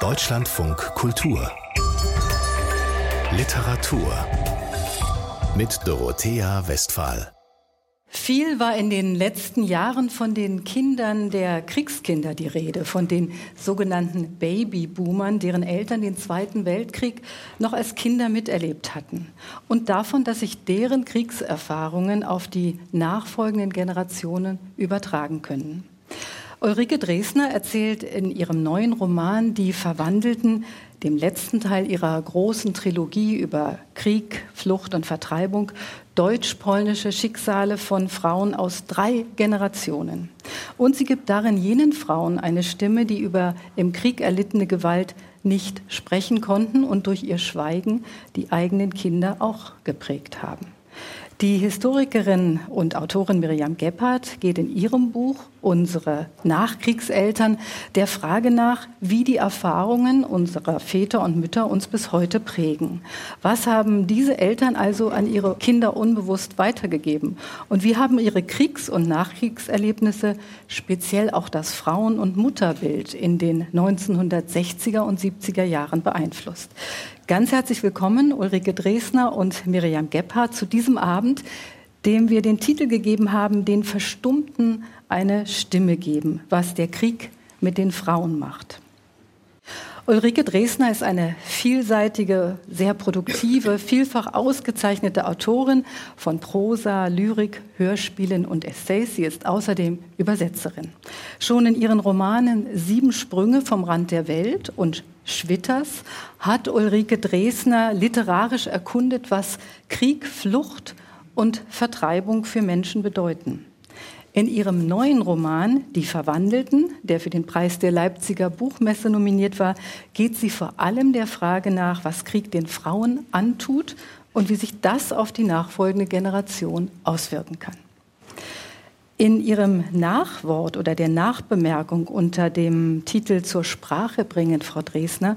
Deutschlandfunk Kultur Literatur mit Dorothea Westphal viel war in den letzten Jahren von den Kindern der Kriegskinder die Rede, von den sogenannten Babyboomern, deren Eltern den Zweiten Weltkrieg noch als Kinder miterlebt hatten. Und davon, dass sich deren Kriegserfahrungen auf die nachfolgenden Generationen übertragen können. Ulrike Dresner erzählt in ihrem neuen Roman Die Verwandelten, dem letzten Teil ihrer großen Trilogie über Krieg, Flucht und Vertreibung, deutsch-polnische Schicksale von Frauen aus drei Generationen. Und sie gibt darin jenen Frauen eine Stimme, die über im Krieg erlittene Gewalt nicht sprechen konnten und durch ihr Schweigen die eigenen Kinder auch geprägt haben. Die Historikerin und Autorin Miriam Gebhardt geht in ihrem Buch Unsere Nachkriegseltern der Frage nach, wie die Erfahrungen unserer Väter und Mütter uns bis heute prägen. Was haben diese Eltern also an ihre Kinder unbewusst weitergegeben? Und wie haben ihre Kriegs- und Nachkriegserlebnisse, speziell auch das Frauen- und Mutterbild in den 1960er und 70er Jahren beeinflusst? Ganz herzlich willkommen, Ulrike Dresner und Miriam Gebhardt, zu diesem Abend, dem wir den Titel gegeben haben, den Verstummten eine Stimme geben, was der Krieg mit den Frauen macht. Ulrike Dresner ist eine vielseitige, sehr produktive, vielfach ausgezeichnete Autorin von Prosa, Lyrik, Hörspielen und Essays. Sie ist außerdem Übersetzerin. Schon in ihren Romanen Sieben Sprünge vom Rand der Welt und Schwitters hat Ulrike Dresner literarisch erkundet, was Krieg, Flucht und Vertreibung für Menschen bedeuten. In ihrem neuen Roman Die Verwandelten, der für den Preis der Leipziger Buchmesse nominiert war, geht sie vor allem der Frage nach, was Krieg den Frauen antut und wie sich das auf die nachfolgende Generation auswirken kann. In Ihrem Nachwort oder der Nachbemerkung unter dem Titel Zur Sprache bringen, Frau Dresner,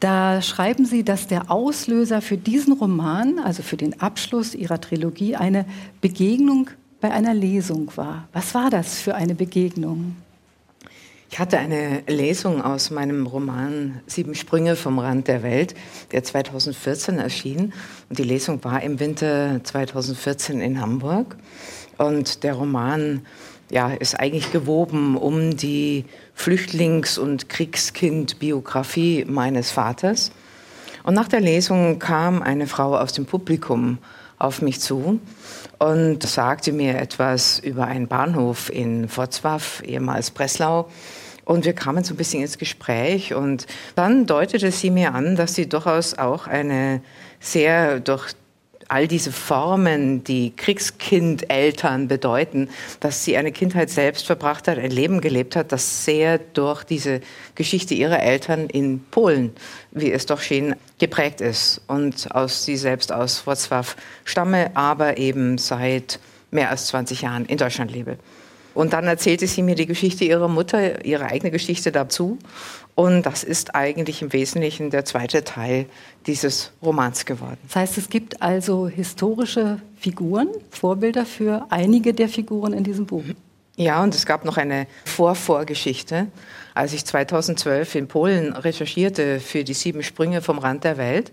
da schreiben Sie, dass der Auslöser für diesen Roman, also für den Abschluss Ihrer Trilogie, eine Begegnung bei einer Lesung war. Was war das für eine Begegnung? Ich hatte eine Lesung aus meinem Roman Sieben Sprünge vom Rand der Welt, der 2014 erschien. Und die Lesung war im Winter 2014 in Hamburg. Und der Roman ja, ist eigentlich gewoben um die Flüchtlings- und Kriegskind-Biografie meines Vaters. Und nach der Lesung kam eine Frau aus dem Publikum auf mich zu und sagte mir etwas über einen Bahnhof in Wrocław, ehemals Breslau. Und wir kamen so ein bisschen ins Gespräch und dann deutete sie mir an, dass sie durchaus auch eine sehr durch all diese Formen, die Kriegskind-Eltern bedeuten, dass sie eine Kindheit selbst verbracht hat, ein Leben gelebt hat, das sehr durch diese Geschichte ihrer Eltern in Polen, wie es doch schien, geprägt ist und aus sie selbst aus Wrocław stamme, aber eben seit mehr als 20 Jahren in Deutschland lebe. Und dann erzählte sie mir die Geschichte ihrer Mutter, ihre eigene Geschichte dazu. Und das ist eigentlich im Wesentlichen der zweite Teil dieses Romans geworden. Das heißt, es gibt also historische Figuren, Vorbilder für einige der Figuren in diesem Buch. Ja, und es gab noch eine Vorvorgeschichte. Als ich 2012 in Polen recherchierte für die sieben Sprünge vom Rand der Welt,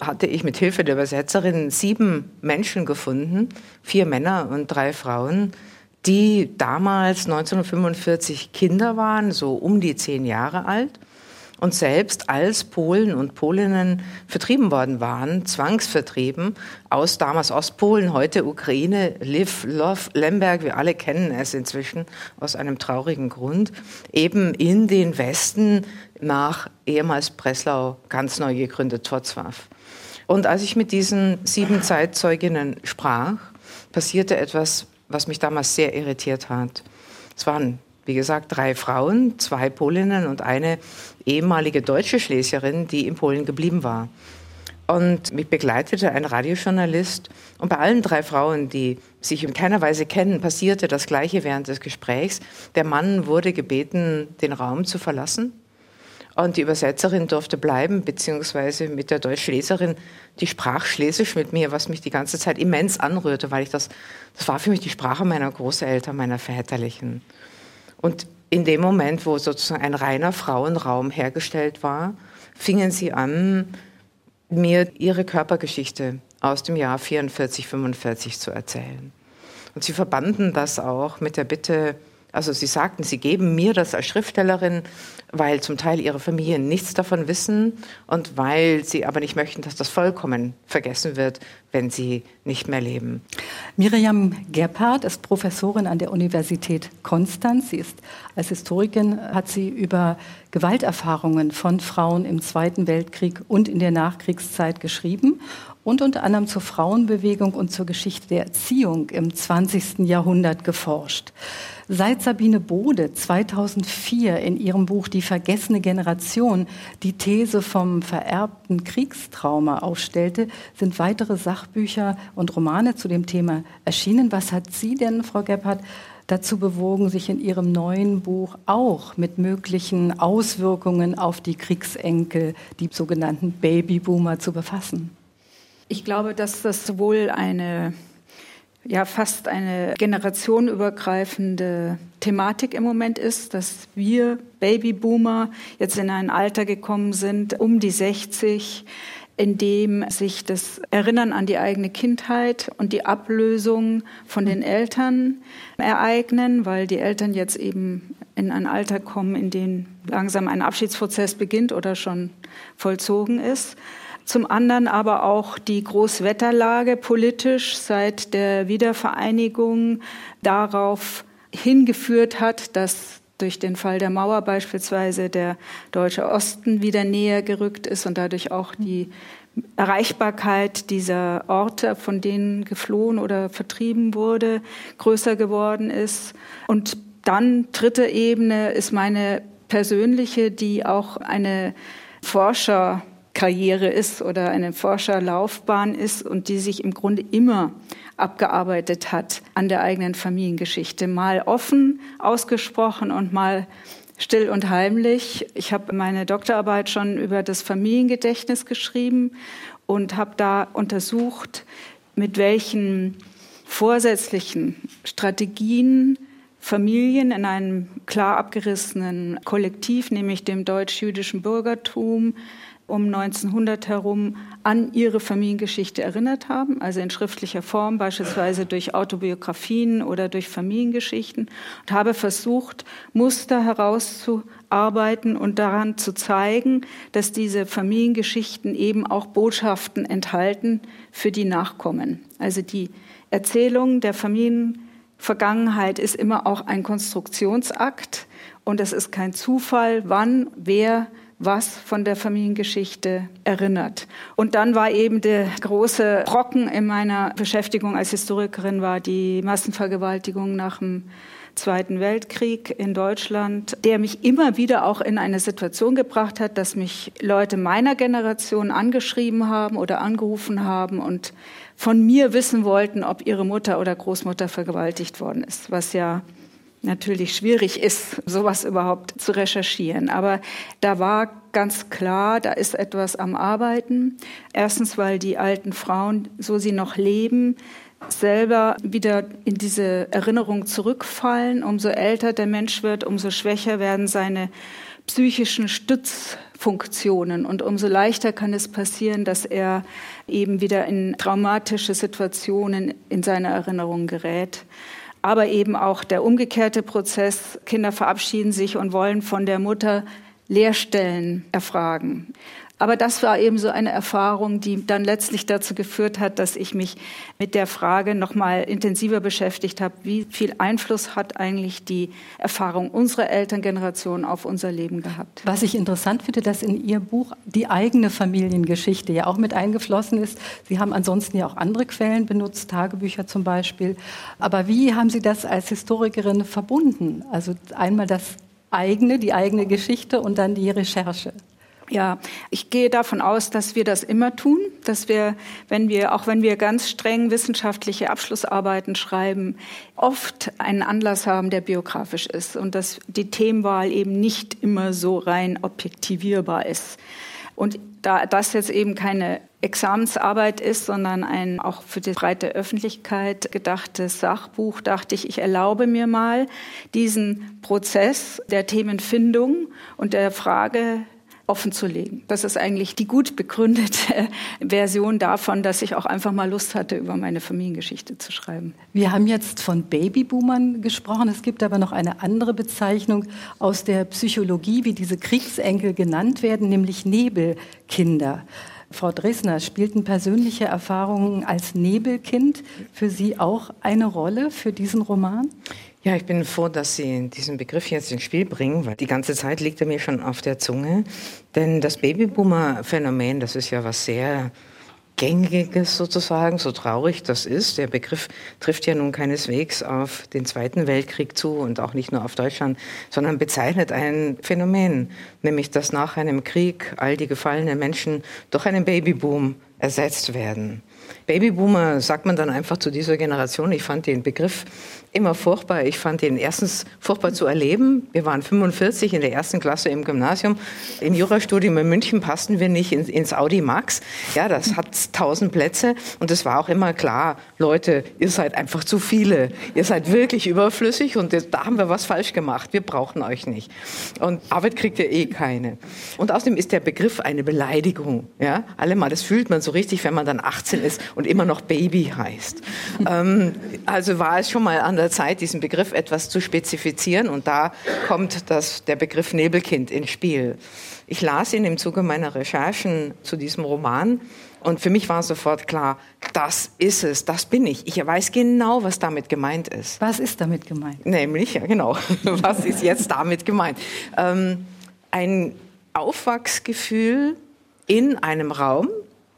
hatte ich mit Hilfe der Übersetzerin sieben Menschen gefunden, vier Männer und drei Frauen, die damals 1945 Kinder waren, so um die zehn Jahre alt und selbst als Polen und Polinnen vertrieben worden waren, zwangsvertrieben aus damals Ostpolen, heute Ukraine, Liv, Lov, Lemberg, wir alle kennen es inzwischen aus einem traurigen Grund, eben in den Westen nach ehemals Breslau ganz neu gegründet Wrocław. Und als ich mit diesen sieben Zeitzeuginnen sprach, passierte etwas was mich damals sehr irritiert hat. Es waren, wie gesagt, drei Frauen, zwei Polinnen und eine ehemalige deutsche Schlesierin, die in Polen geblieben war. Und mich begleitete ein Radiojournalist. Und bei allen drei Frauen, die sich in keiner Weise kennen, passierte das Gleiche während des Gesprächs. Der Mann wurde gebeten, den Raum zu verlassen. Und die Übersetzerin durfte bleiben, beziehungsweise mit der Deutschleserin, die sprach Schlesisch mit mir, was mich die ganze Zeit immens anrührte, weil ich das, das war für mich die Sprache meiner Großeltern, meiner Väterlichen. Und in dem Moment, wo sozusagen ein reiner Frauenraum hergestellt war, fingen sie an, mir ihre Körpergeschichte aus dem Jahr 44, 45 zu erzählen. Und sie verbanden das auch mit der Bitte, also sie sagten, sie geben mir das als Schriftstellerin, weil zum Teil ihre Familien nichts davon wissen und weil sie aber nicht möchten, dass das vollkommen vergessen wird, wenn sie nicht mehr leben. Miriam Gebhardt ist Professorin an der Universität Konstanz. Sie ist als Historikerin hat sie über Gewalterfahrungen von Frauen im Zweiten Weltkrieg und in der Nachkriegszeit geschrieben und unter anderem zur Frauenbewegung und zur Geschichte der Erziehung im 20. Jahrhundert geforscht. Seit Sabine Bode 2004 in ihrem Buch Die vergessene Generation die These vom vererbten Kriegstrauma aufstellte, sind weitere Sachbücher und Romane zu dem Thema erschienen. Was hat Sie denn, Frau Gebhardt, dazu bewogen, sich in Ihrem neuen Buch auch mit möglichen Auswirkungen auf die Kriegsenkel, die sogenannten Babyboomer, zu befassen? Ich glaube, dass das sowohl eine ja fast eine generationenübergreifende Thematik im Moment ist, dass wir Babyboomer jetzt in ein Alter gekommen sind, um die 60, in dem sich das Erinnern an die eigene Kindheit und die Ablösung von den Eltern ereignen, weil die Eltern jetzt eben in ein Alter kommen, in dem langsam ein Abschiedsprozess beginnt oder schon vollzogen ist. Zum anderen aber auch die Großwetterlage politisch seit der Wiedervereinigung darauf hingeführt hat, dass durch den Fall der Mauer beispielsweise der deutsche Osten wieder näher gerückt ist und dadurch auch die Erreichbarkeit dieser Orte, von denen geflohen oder vertrieben wurde, größer geworden ist. Und dann dritte Ebene ist meine persönliche, die auch eine Forscher Karriere ist oder eine Forscherlaufbahn ist und die sich im Grunde immer abgearbeitet hat an der eigenen Familiengeschichte. Mal offen ausgesprochen und mal still und heimlich. Ich habe meine Doktorarbeit schon über das Familiengedächtnis geschrieben und habe da untersucht, mit welchen vorsätzlichen Strategien Familien in einem klar abgerissenen Kollektiv, nämlich dem deutsch-jüdischen Bürgertum, um 1900 herum an ihre Familiengeschichte erinnert haben, also in schriftlicher Form, beispielsweise durch Autobiografien oder durch Familiengeschichten, und habe versucht, Muster herauszuarbeiten und daran zu zeigen, dass diese Familiengeschichten eben auch Botschaften enthalten für die Nachkommen. Also die Erzählung der Familienvergangenheit ist immer auch ein Konstruktionsakt und es ist kein Zufall, wann, wer, was von der Familiengeschichte erinnert. Und dann war eben der große Brocken in meiner Beschäftigung als Historikerin war die Massenvergewaltigung nach dem Zweiten Weltkrieg in Deutschland, der mich immer wieder auch in eine Situation gebracht hat, dass mich Leute meiner Generation angeschrieben haben oder angerufen haben und von mir wissen wollten, ob ihre Mutter oder Großmutter vergewaltigt worden ist, was ja natürlich schwierig ist, sowas überhaupt zu recherchieren. Aber da war ganz klar, da ist etwas am Arbeiten. Erstens, weil die alten Frauen, so sie noch leben, selber wieder in diese Erinnerung zurückfallen. Umso älter der Mensch wird, umso schwächer werden seine psychischen Stützfunktionen und umso leichter kann es passieren, dass er eben wieder in traumatische Situationen in seiner Erinnerung gerät aber eben auch der umgekehrte Prozess. Kinder verabschieden sich und wollen von der Mutter Lehrstellen erfragen. Aber das war eben so eine Erfahrung, die dann letztlich dazu geführt hat, dass ich mich mit der Frage noch mal intensiver beschäftigt habe, wie viel Einfluss hat eigentlich die Erfahrung unserer Elterngeneration auf unser Leben gehabt. Was ich interessant finde, dass in Ihr Buch die eigene Familiengeschichte ja auch mit eingeflossen ist. Sie haben ansonsten ja auch andere Quellen benutzt, Tagebücher zum Beispiel. Aber wie haben Sie das als Historikerin verbunden? Also einmal das eigene, die eigene Geschichte und dann die Recherche. Ja, ich gehe davon aus, dass wir das immer tun, dass wir, wenn wir, auch wenn wir ganz streng wissenschaftliche Abschlussarbeiten schreiben, oft einen Anlass haben, der biografisch ist und dass die Themenwahl eben nicht immer so rein objektivierbar ist. Und da das jetzt eben keine Examensarbeit ist, sondern ein auch für die breite Öffentlichkeit gedachtes Sachbuch, dachte ich, ich erlaube mir mal diesen Prozess der Themenfindung und der Frage offen zu legen. Das ist eigentlich die gut begründete Version davon, dass ich auch einfach mal Lust hatte, über meine Familiengeschichte zu schreiben. Wir haben jetzt von Babyboomern gesprochen. Es gibt aber noch eine andere Bezeichnung aus der Psychologie, wie diese Kriegsenkel genannt werden, nämlich Nebelkinder. Frau Dresner, spielten persönliche Erfahrungen als Nebelkind für Sie auch eine Rolle für diesen Roman? Ja, ich bin froh, dass Sie diesen Begriff jetzt ins Spiel bringen, weil die ganze Zeit liegt er mir schon auf der Zunge. Denn das Babyboomer-Phänomen, das ist ja was sehr Gängiges sozusagen, so traurig das ist. Der Begriff trifft ja nun keineswegs auf den Zweiten Weltkrieg zu und auch nicht nur auf Deutschland, sondern bezeichnet ein Phänomen, nämlich dass nach einem Krieg all die gefallenen Menschen durch einen Babyboom ersetzt werden. Babyboomer sagt man dann einfach zu dieser Generation. Ich fand den Begriff immer furchtbar. Ich fand ihn erstens furchtbar zu erleben. Wir waren 45 in der ersten Klasse im Gymnasium. Im Jurastudium in München passten wir nicht ins Audi Max. Ja, das hat tausend Plätze. Und es war auch immer klar, Leute, ihr seid einfach zu viele. Ihr seid wirklich überflüssig und da haben wir was falsch gemacht. Wir brauchen euch nicht. Und Arbeit kriegt ihr eh keine. Und außerdem ist der Begriff eine Beleidigung. Ja, alle mal, das fühlt man so richtig, wenn man dann 18 ist und immer noch Baby heißt. ähm, also war es schon mal an der Zeit, diesen Begriff etwas zu spezifizieren und da kommt das, der Begriff Nebelkind ins Spiel. Ich las ihn im Zuge meiner Recherchen zu diesem Roman und für mich war sofort klar, das ist es, das bin ich. Ich weiß genau, was damit gemeint ist. Was ist damit gemeint? Nämlich, ja genau, was ist jetzt damit gemeint? Ähm, ein Aufwachsgefühl in einem Raum,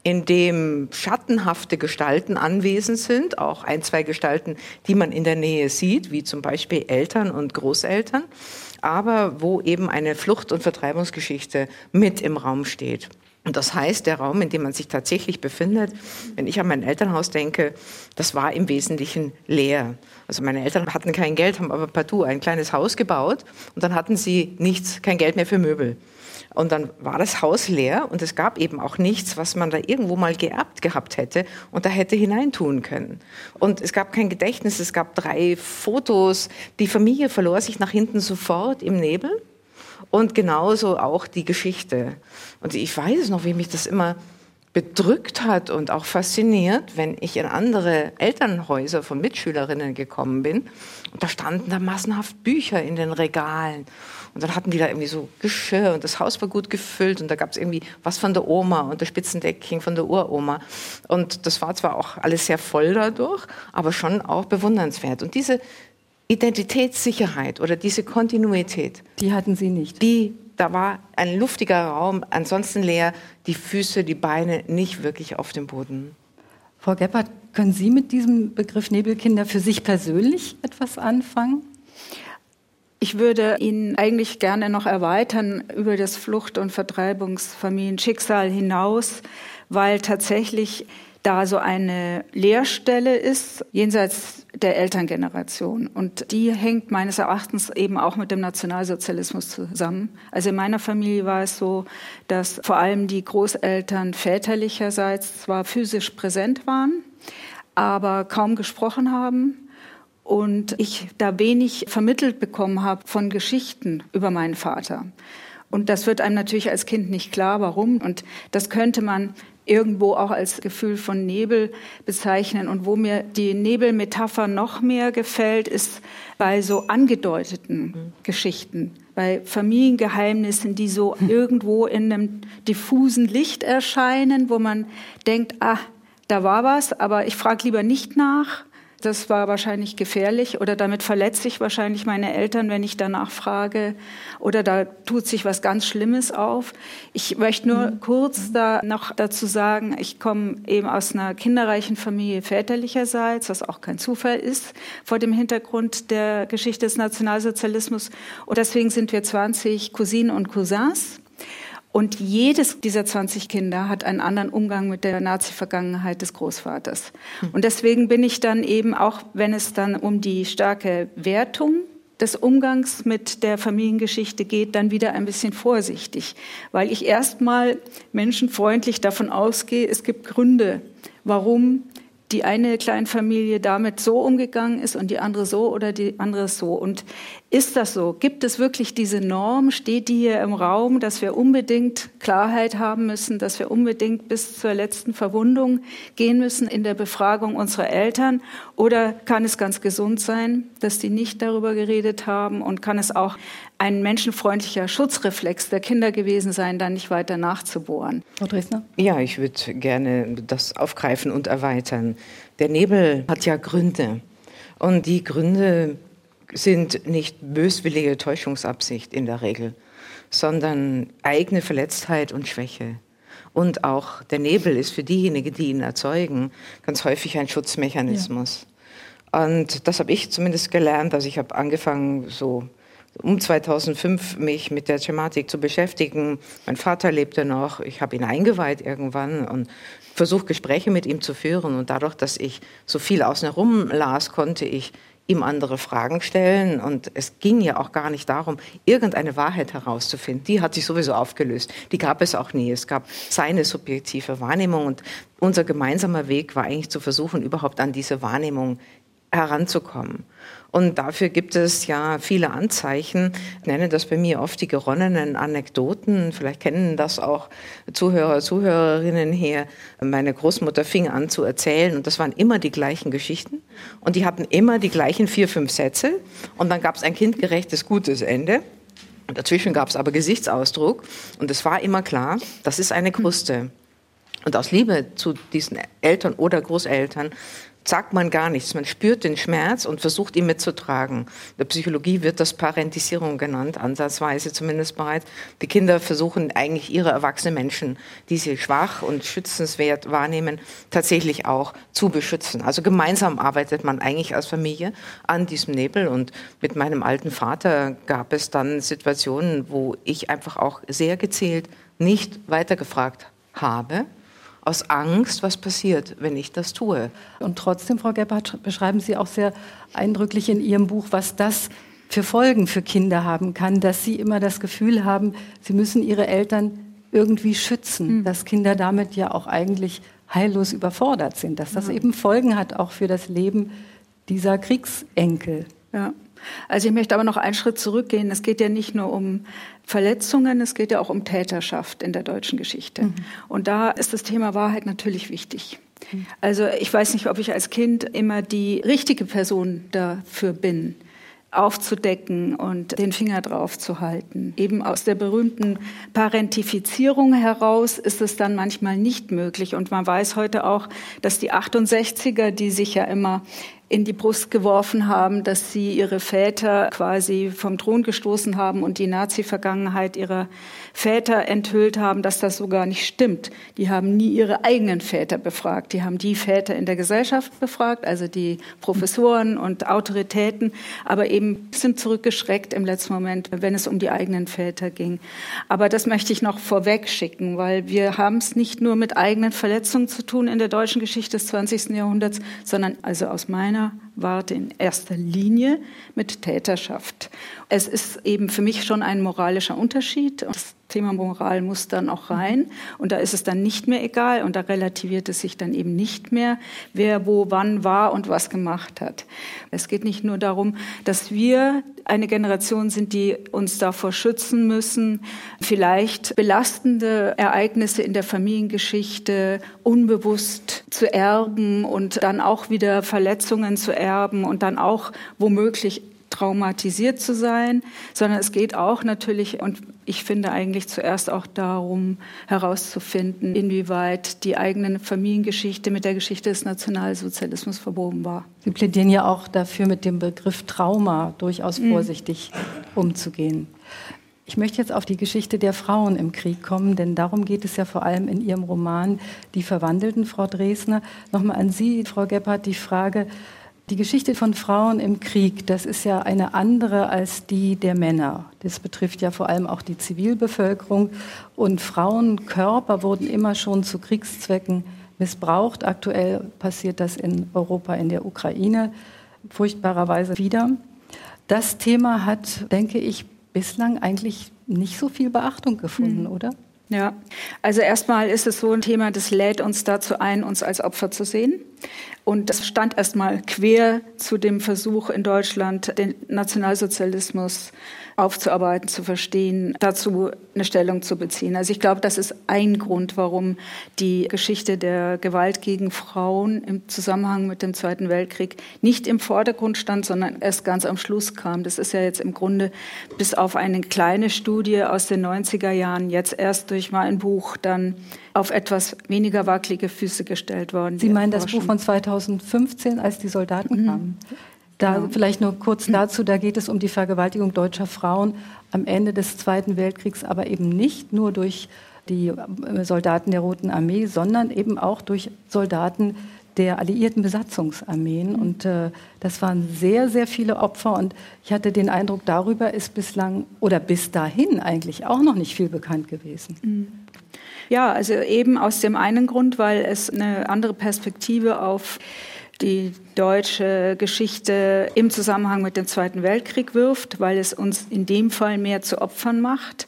in dem schattenhafte Gestalten anwesend sind, auch ein, zwei Gestalten, die man in der Nähe sieht, wie zum Beispiel Eltern und Großeltern, aber wo eben eine Flucht- und Vertreibungsgeschichte mit im Raum steht. Und das heißt, der Raum, in dem man sich tatsächlich befindet, wenn ich an mein Elternhaus denke, das war im Wesentlichen leer. Also meine Eltern hatten kein Geld, haben aber partout ein kleines Haus gebaut und dann hatten sie nichts, kein Geld mehr für Möbel. Und dann war das Haus leer und es gab eben auch nichts, was man da irgendwo mal geerbt gehabt hätte und da hätte hineintun können. Und es gab kein Gedächtnis, es gab drei Fotos. Die Familie verlor sich nach hinten sofort im Nebel und genauso auch die Geschichte. Und ich weiß noch, wie mich das immer bedrückt hat und auch fasziniert, wenn ich in andere Elternhäuser von Mitschülerinnen gekommen bin. Und da standen da massenhaft Bücher in den Regalen. Und dann hatten die da irgendwie so Geschirr und das Haus war gut gefüllt und da gab es irgendwie was von der Oma und der Spitzendeckchen von der Uroma. Und das war zwar auch alles sehr voll dadurch, aber schon auch bewundernswert. Und diese Identitätssicherheit oder diese Kontinuität. Die hatten Sie nicht. Die da war ein luftiger Raum, ansonsten leer, die Füße, die Beine nicht wirklich auf dem Boden. Frau Gebhardt, können Sie mit diesem Begriff Nebelkinder für sich persönlich etwas anfangen? Ich würde ihn eigentlich gerne noch erweitern über das Flucht- und Vertreibungsfamilienschicksal hinaus, weil tatsächlich da so eine Leerstelle ist jenseits der Elterngeneration. Und die hängt meines Erachtens eben auch mit dem Nationalsozialismus zusammen. Also in meiner Familie war es so, dass vor allem die Großeltern väterlicherseits zwar physisch präsent waren, aber kaum gesprochen haben und ich da wenig vermittelt bekommen habe von Geschichten über meinen Vater. Und das wird einem natürlich als Kind nicht klar, warum. Und das könnte man irgendwo auch als Gefühl von Nebel bezeichnen. Und wo mir die Nebelmetapher noch mehr gefällt, ist bei so angedeuteten mhm. Geschichten, bei Familiengeheimnissen, die so mhm. irgendwo in einem diffusen Licht erscheinen, wo man denkt, ah, da war was, aber ich frage lieber nicht nach das war wahrscheinlich gefährlich oder damit verletze ich wahrscheinlich meine Eltern, wenn ich danach frage oder da tut sich was ganz Schlimmes auf. Ich möchte nur mhm. kurz da noch dazu sagen, ich komme eben aus einer kinderreichen Familie väterlicherseits, was auch kein Zufall ist vor dem Hintergrund der Geschichte des Nationalsozialismus und deswegen sind wir 20 Cousinen und Cousins. Und jedes dieser 20 Kinder hat einen anderen Umgang mit der Nazi-Vergangenheit des Großvaters. Hm. Und deswegen bin ich dann eben, auch wenn es dann um die starke Wertung des Umgangs mit der Familiengeschichte geht, dann wieder ein bisschen vorsichtig, weil ich erstmal menschenfreundlich davon ausgehe, es gibt Gründe, warum die eine Kleinfamilie damit so umgegangen ist und die andere so oder die andere so. Und ist das so? Gibt es wirklich diese Norm? Steht die hier im Raum, dass wir unbedingt Klarheit haben müssen, dass wir unbedingt bis zur letzten Verwundung gehen müssen in der Befragung unserer Eltern? Oder kann es ganz gesund sein, dass die nicht darüber geredet haben? Und kann es auch ein menschenfreundlicher Schutzreflex der Kinder gewesen sein, da nicht weiter nachzubohren? Frau Dresdner? Ja, ich würde gerne das aufgreifen und erweitern. Der Nebel hat ja Gründe. Und die Gründe sind nicht böswillige Täuschungsabsicht in der Regel, sondern eigene Verletztheit und Schwäche. Und auch der Nebel ist für diejenigen, die ihn erzeugen, ganz häufig ein Schutzmechanismus. Ja. Und das habe ich zumindest gelernt. Also ich habe angefangen, so um 2005 mich mit der Thematik zu beschäftigen. Mein Vater lebte noch, ich habe ihn eingeweiht irgendwann und versucht Gespräche mit ihm zu führen. Und dadurch, dass ich so viel außen herum las, konnte ich ihm andere Fragen stellen. Und es ging ja auch gar nicht darum, irgendeine Wahrheit herauszufinden. Die hat sich sowieso aufgelöst. Die gab es auch nie. Es gab seine subjektive Wahrnehmung. Und unser gemeinsamer Weg war eigentlich zu versuchen, überhaupt an diese Wahrnehmung heranzukommen. Und dafür gibt es ja viele Anzeichen. Ich nenne das bei mir oft die geronnenen Anekdoten. Vielleicht kennen das auch Zuhörer, Zuhörerinnen hier. Meine Großmutter fing an zu erzählen und das waren immer die gleichen Geschichten. Und die hatten immer die gleichen vier, fünf Sätze. Und dann gab es ein kindgerechtes, gutes Ende. Und dazwischen gab es aber Gesichtsausdruck. Und es war immer klar, das ist eine Kruste. Und aus Liebe zu diesen Eltern oder Großeltern sagt man gar nichts. Man spürt den Schmerz und versucht ihn mitzutragen. In der Psychologie wird das Parentisierung genannt, ansatzweise zumindest bereits. Die Kinder versuchen eigentlich ihre erwachsenen Menschen, die sie schwach und schützenswert wahrnehmen, tatsächlich auch zu beschützen. Also gemeinsam arbeitet man eigentlich als Familie an diesem Nebel. Und mit meinem alten Vater gab es dann Situationen, wo ich einfach auch sehr gezielt nicht weitergefragt habe aus Angst, was passiert, wenn ich das tue. Und trotzdem, Frau Gebhardt, beschreiben Sie auch sehr eindrücklich in Ihrem Buch, was das für Folgen für Kinder haben kann, dass sie immer das Gefühl haben, sie müssen ihre Eltern irgendwie schützen, mhm. dass Kinder damit ja auch eigentlich heillos überfordert sind, dass das mhm. eben Folgen hat auch für das Leben dieser Kriegsenkel. Ja. Also ich möchte aber noch einen Schritt zurückgehen. Es geht ja nicht nur um Verletzungen, es geht ja auch um Täterschaft in der deutschen Geschichte. Mhm. Und da ist das Thema Wahrheit natürlich wichtig. Mhm. Also ich weiß nicht, ob ich als Kind immer die richtige Person dafür bin aufzudecken und den Finger drauf zu halten. Eben aus der berühmten Parentifizierung heraus ist es dann manchmal nicht möglich. Und man weiß heute auch, dass die 68er, die sich ja immer in die Brust geworfen haben, dass sie ihre Väter quasi vom Thron gestoßen haben und die Nazi-Vergangenheit ihrer Väter enthüllt haben, dass das so gar nicht stimmt. Die haben nie ihre eigenen Väter befragt. Die haben die Väter in der Gesellschaft befragt, also die Professoren und Autoritäten, aber eben sind zurückgeschreckt im letzten Moment, wenn es um die eigenen Väter ging. Aber das möchte ich noch vorweg schicken, weil wir haben es nicht nur mit eigenen Verletzungen zu tun in der deutschen Geschichte des 20. Jahrhunderts, sondern also aus meiner Warte in erster Linie mit Täterschaft. Es ist eben für mich schon ein moralischer Unterschied. Das Thema Moral muss dann auch rein. Und da ist es dann nicht mehr egal und da relativiert es sich dann eben nicht mehr, wer wo wann war und was gemacht hat. Es geht nicht nur darum, dass wir eine Generation sind, die uns davor schützen müssen, vielleicht belastende Ereignisse in der Familiengeschichte unbewusst zu erben und dann auch wieder Verletzungen zu erben und dann auch womöglich traumatisiert zu sein, sondern es geht auch natürlich, und ich finde eigentlich zuerst auch darum herauszufinden, inwieweit die eigene Familiengeschichte mit der Geschichte des Nationalsozialismus verwoben war. Sie plädieren ja auch dafür, mit dem Begriff Trauma durchaus mhm. vorsichtig umzugehen. Ich möchte jetzt auf die Geschichte der Frauen im Krieg kommen, denn darum geht es ja vor allem in Ihrem Roman Die Verwandelten, Frau Dresner. Nochmal an Sie, Frau Gebhardt, die Frage, die Geschichte von Frauen im Krieg, das ist ja eine andere als die der Männer. Das betrifft ja vor allem auch die Zivilbevölkerung. Und Frauenkörper wurden immer schon zu Kriegszwecken missbraucht. Aktuell passiert das in Europa, in der Ukraine, furchtbarerweise wieder. Das Thema hat, denke ich, bislang eigentlich nicht so viel Beachtung gefunden, mhm. oder? Ja, also erstmal ist es so ein Thema, das lädt uns dazu ein, uns als Opfer zu sehen. Und das stand erstmal quer zu dem Versuch in Deutschland, den Nationalsozialismus aufzuarbeiten, zu verstehen, dazu eine Stellung zu beziehen. Also ich glaube, das ist ein Grund, warum die Geschichte der Gewalt gegen Frauen im Zusammenhang mit dem Zweiten Weltkrieg nicht im Vordergrund stand, sondern erst ganz am Schluss kam. Das ist ja jetzt im Grunde bis auf eine kleine Studie aus den 90er Jahren jetzt erst durch mein Buch dann auf etwas weniger wackelige Füße gestellt worden. Sie meinen das Buch von 2015, als die Soldaten mhm. kamen? Da ja. vielleicht nur kurz dazu, da geht es um die Vergewaltigung deutscher Frauen am Ende des Zweiten Weltkriegs, aber eben nicht nur durch die äh, Soldaten der Roten Armee, sondern eben auch durch Soldaten der alliierten Besatzungsarmeen. Mhm. Und äh, das waren sehr, sehr viele Opfer. Und ich hatte den Eindruck, darüber ist bislang oder bis dahin eigentlich auch noch nicht viel bekannt gewesen. Ja, also eben aus dem einen Grund, weil es eine andere Perspektive auf die deutsche Geschichte im Zusammenhang mit dem Zweiten Weltkrieg wirft, weil es uns in dem Fall mehr zu Opfern macht.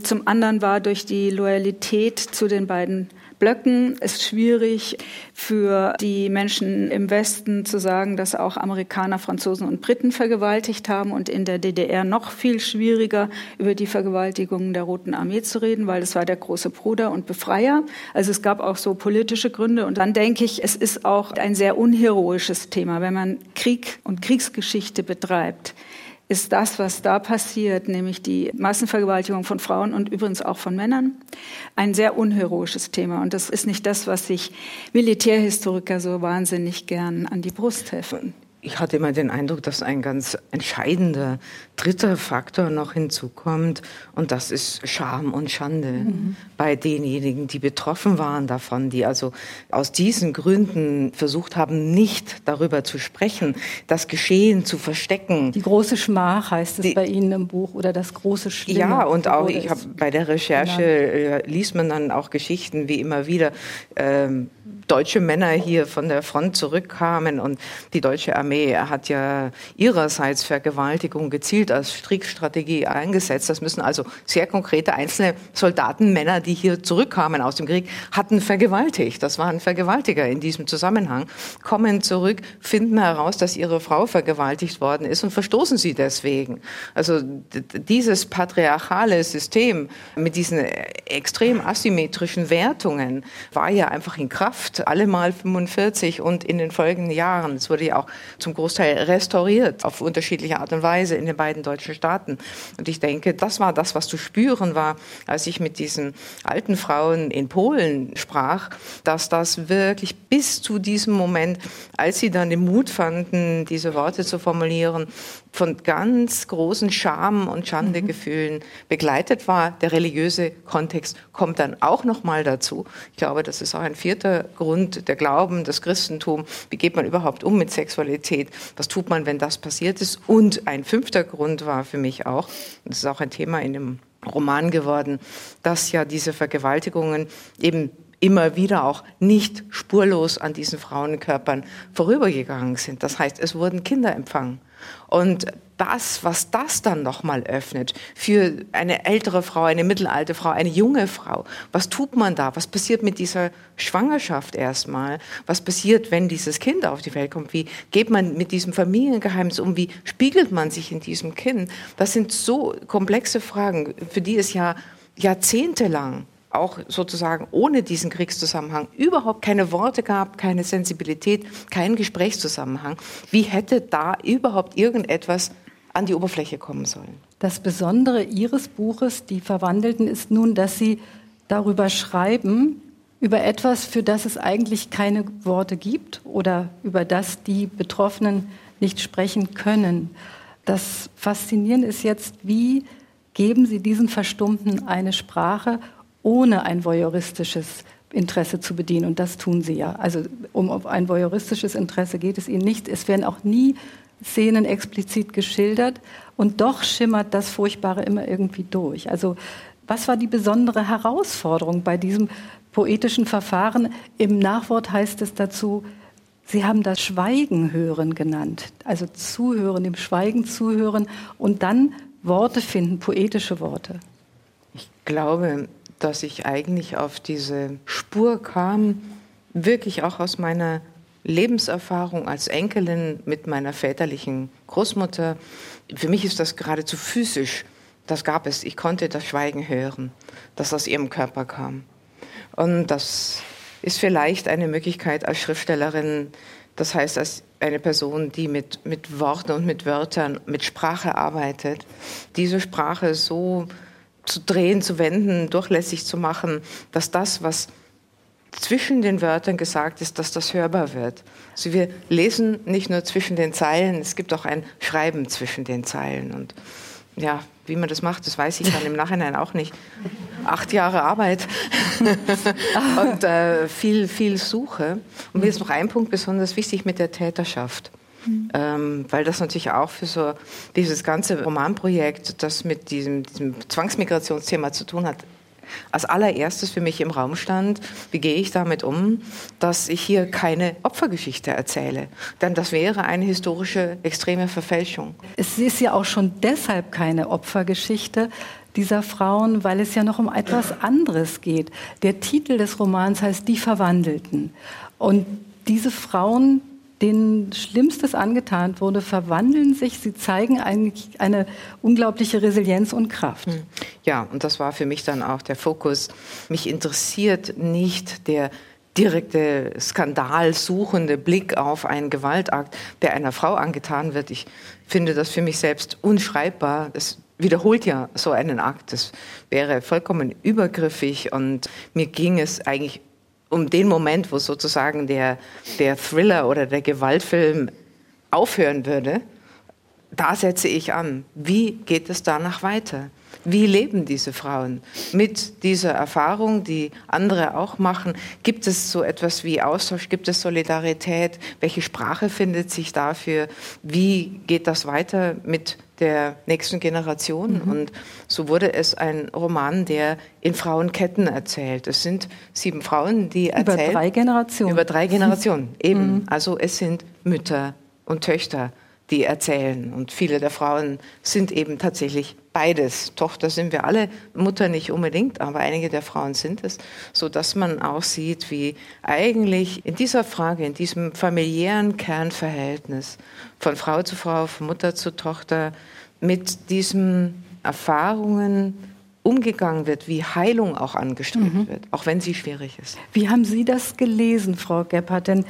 Zum anderen war durch die Loyalität zu den beiden Blöcken. Ist schwierig für die Menschen im Westen zu sagen, dass auch Amerikaner, Franzosen und Briten vergewaltigt haben und in der DDR noch viel schwieriger über die Vergewaltigungen der Roten Armee zu reden, weil es war der große Bruder und Befreier. Also es gab auch so politische Gründe. Und dann denke ich, es ist auch ein sehr unheroisches Thema, wenn man Krieg und Kriegsgeschichte betreibt ist das, was da passiert, nämlich die Massenvergewaltigung von Frauen und übrigens auch von Männern, ein sehr unheroisches Thema. Und das ist nicht das, was sich Militärhistoriker so wahnsinnig gern an die Brust heften. Ich hatte immer den Eindruck, dass ein ganz entscheidender dritter Faktor noch hinzukommt und das ist Scham und Schande mhm. bei denjenigen, die betroffen waren davon, die also aus diesen Gründen versucht haben, nicht darüber zu sprechen, das Geschehen zu verstecken. Die große Schmach heißt es die, bei Ihnen im Buch oder das große Schlimme. Ja, und auch ich habe bei der Recherche äh, liest man dann auch Geschichten wie immer wieder ähm, deutsche Männer hier von der Front zurückkamen und die deutsche Armee hat ja ihrerseits Vergewaltigung gezielt als Strickstrategie eingesetzt. Das müssen also sehr konkrete einzelne Soldaten, Männer, die hier zurückkamen aus dem Krieg, hatten vergewaltigt. Das waren Vergewaltiger in diesem Zusammenhang, kommen zurück, finden heraus, dass ihre Frau vergewaltigt worden ist und verstoßen sie deswegen. Also dieses patriarchale System mit diesen extrem asymmetrischen Wertungen war ja einfach in Kraft, alle mal 45 und in den folgenden Jahren. Es wurde ja auch zum Großteil restauriert auf unterschiedliche Art und Weise in den beiden deutschen Staaten. Und ich denke, das war das, was zu spüren war, als ich mit diesen alten Frauen in Polen sprach, dass das wirklich bis zu diesem Moment, als sie dann den Mut fanden, diese Worte zu formulieren, von ganz großen Scham und Schandegefühlen mhm. begleitet war. Der religiöse Kontext kommt dann auch noch mal dazu. Ich glaube, das ist auch ein vierter Grund, der Glauben, das Christentum. Wie geht man überhaupt um mit Sexualität? Was tut man, wenn das passiert ist? Und ein fünfter Grund war für mich auch, das ist auch ein Thema in dem Roman geworden, dass ja diese Vergewaltigungen eben immer wieder auch nicht spurlos an diesen Frauenkörpern vorübergegangen sind. Das heißt, es wurden Kinder empfangen. Und das, was das dann nochmal öffnet für eine ältere Frau, eine mittelalte Frau, eine junge Frau, was tut man da? Was passiert mit dieser Schwangerschaft erstmal? Was passiert, wenn dieses Kind auf die Welt kommt? Wie geht man mit diesem Familiengeheimnis um? Wie spiegelt man sich in diesem Kind? Das sind so komplexe Fragen, für die es ja jahrzehntelang auch sozusagen ohne diesen Kriegszusammenhang überhaupt keine Worte gab, keine Sensibilität, keinen Gesprächszusammenhang. Wie hätte da überhaupt irgendetwas an die Oberfläche kommen sollen? Das Besondere Ihres Buches, Die Verwandelten, ist nun, dass Sie darüber schreiben, über etwas, für das es eigentlich keine Worte gibt oder über das die Betroffenen nicht sprechen können. Das Faszinierende ist jetzt, wie geben Sie diesen Verstummten eine Sprache ohne ein voyeuristisches Interesse zu bedienen. Und das tun sie ja. Also um ein voyeuristisches Interesse geht es ihnen nicht. Es werden auch nie Szenen explizit geschildert. Und doch schimmert das Furchtbare immer irgendwie durch. Also was war die besondere Herausforderung bei diesem poetischen Verfahren? Im Nachwort heißt es dazu, Sie haben das Schweigen hören genannt, also zuhören, dem Schweigen zuhören und dann Worte finden, poetische Worte. Ich glaube, dass ich eigentlich auf diese Spur kam, wirklich auch aus meiner Lebenserfahrung als Enkelin mit meiner väterlichen Großmutter. Für mich ist das geradezu physisch. Das gab es. Ich konnte das Schweigen hören, das aus ihrem Körper kam. Und das ist vielleicht eine Möglichkeit als Schriftstellerin, das heißt als eine Person, die mit, mit Worten und mit Wörtern, mit Sprache arbeitet, diese Sprache so zu drehen, zu wenden, durchlässig zu machen, dass das, was zwischen den Wörtern gesagt ist, dass das hörbar wird. Also wir lesen nicht nur zwischen den Zeilen, es gibt auch ein Schreiben zwischen den Zeilen. Und ja, wie man das macht, das weiß ich dann im Nachhinein auch nicht. Acht Jahre Arbeit und äh, viel, viel Suche. Und mir ist noch ein Punkt besonders wichtig mit der Täterschaft. Mhm. Ähm, weil das natürlich auch für so dieses ganze Romanprojekt, das mit diesem, diesem Zwangsmigrationsthema zu tun hat, als allererstes für mich im Raum stand, wie gehe ich damit um, dass ich hier keine Opfergeschichte erzähle. Denn das wäre eine historische extreme Verfälschung. Es ist ja auch schon deshalb keine Opfergeschichte dieser Frauen, weil es ja noch um etwas anderes geht. Der Titel des Romans heißt Die Verwandelten. Und diese Frauen denen Schlimmstes angetan wurde, verwandeln sich. Sie zeigen eigentlich eine unglaubliche Resilienz und Kraft. Hm. Ja, und das war für mich dann auch der Fokus. Mich interessiert nicht der direkte skandalsuchende Blick auf einen Gewaltakt, der einer Frau angetan wird. Ich finde das für mich selbst unschreibbar. Es wiederholt ja so einen Akt. Das wäre vollkommen übergriffig und mir ging es eigentlich um den Moment, wo sozusagen der, der Thriller oder der Gewaltfilm aufhören würde, da setze ich an. Wie geht es danach weiter? Wie leben diese Frauen mit dieser Erfahrung, die andere auch machen? Gibt es so etwas wie Austausch? Gibt es Solidarität? Welche Sprache findet sich dafür? Wie geht das weiter mit der nächsten Generation. Mhm. Und so wurde es ein Roman, der in Frauenketten erzählt. Es sind sieben Frauen, die erzählen. Über drei Generationen. Über drei Generationen, eben. Mhm. Also es sind Mütter und Töchter, die erzählen. Und viele der Frauen sind eben tatsächlich beides. Tochter sind wir alle, Mutter nicht unbedingt, aber einige der Frauen sind es, so dass man auch sieht, wie eigentlich in dieser Frage, in diesem familiären Kernverhältnis von Frau zu Frau, von Mutter zu Tochter, mit diesen Erfahrungen umgegangen wird, wie Heilung auch angestrebt mhm. wird, auch wenn sie schwierig ist. Wie haben Sie das gelesen, Frau Gebhardt? Denn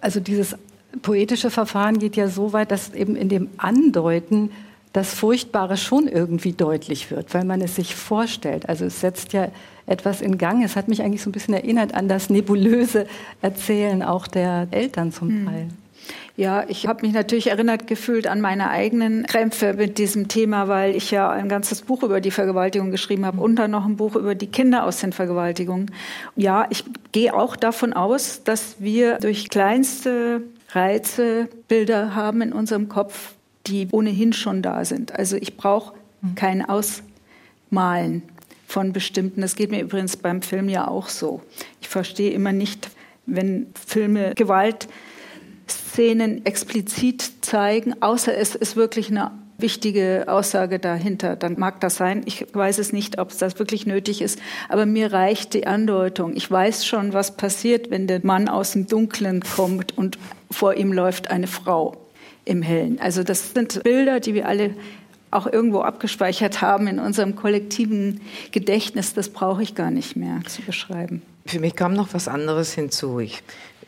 also dieses poetische Verfahren geht ja so weit, dass eben in dem Andeuten das Furchtbare schon irgendwie deutlich wird, weil man es sich vorstellt. Also es setzt ja etwas in Gang. Es hat mich eigentlich so ein bisschen erinnert an das nebulöse Erzählen auch der Eltern zum hm. Teil. Ja, ich habe mich natürlich erinnert gefühlt an meine eigenen Krämpfe mit diesem Thema, weil ich ja ein ganzes Buch über die Vergewaltigung geschrieben habe und dann noch ein Buch über die Kinder aus den Vergewaltigungen. Ja, ich gehe auch davon aus, dass wir durch kleinste Reize Bilder haben in unserem Kopf, die ohnehin schon da sind. Also ich brauche hm. kein Ausmalen von bestimmten. Das geht mir übrigens beim Film ja auch so. Ich verstehe immer nicht, wenn Filme Gewaltszenen explizit zeigen, außer es ist wirklich eine wichtige Aussage dahinter. Dann mag das sein. Ich weiß es nicht, ob das wirklich nötig ist. Aber mir reicht die Andeutung. Ich weiß schon, was passiert, wenn der Mann aus dem Dunklen kommt und vor ihm läuft eine Frau im Hellen. Also das sind Bilder, die wir alle auch irgendwo abgespeichert haben in unserem kollektiven Gedächtnis. Das brauche ich gar nicht mehr zu beschreiben. Für mich kam noch was anderes hinzu. Ich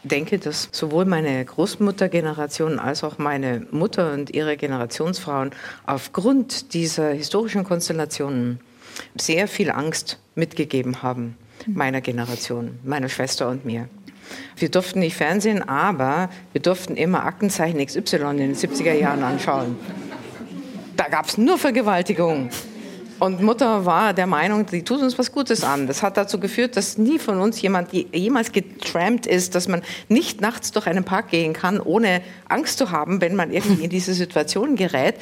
denke, dass sowohl meine Großmuttergeneration als auch meine Mutter und ihre Generationsfrauen aufgrund dieser historischen Konstellationen sehr viel Angst mitgegeben haben, meiner Generation, meiner Schwester und mir. Wir durften nicht Fernsehen, aber wir durften immer Aktenzeichen XY in den 70er Jahren anschauen. Da gab es nur Vergewaltigungen. Und Mutter war der Meinung, die tut uns was Gutes an. Das hat dazu geführt, dass nie von uns jemand jemals getrampt ist, dass man nicht nachts durch einen Park gehen kann, ohne Angst zu haben, wenn man irgendwie in diese Situation gerät.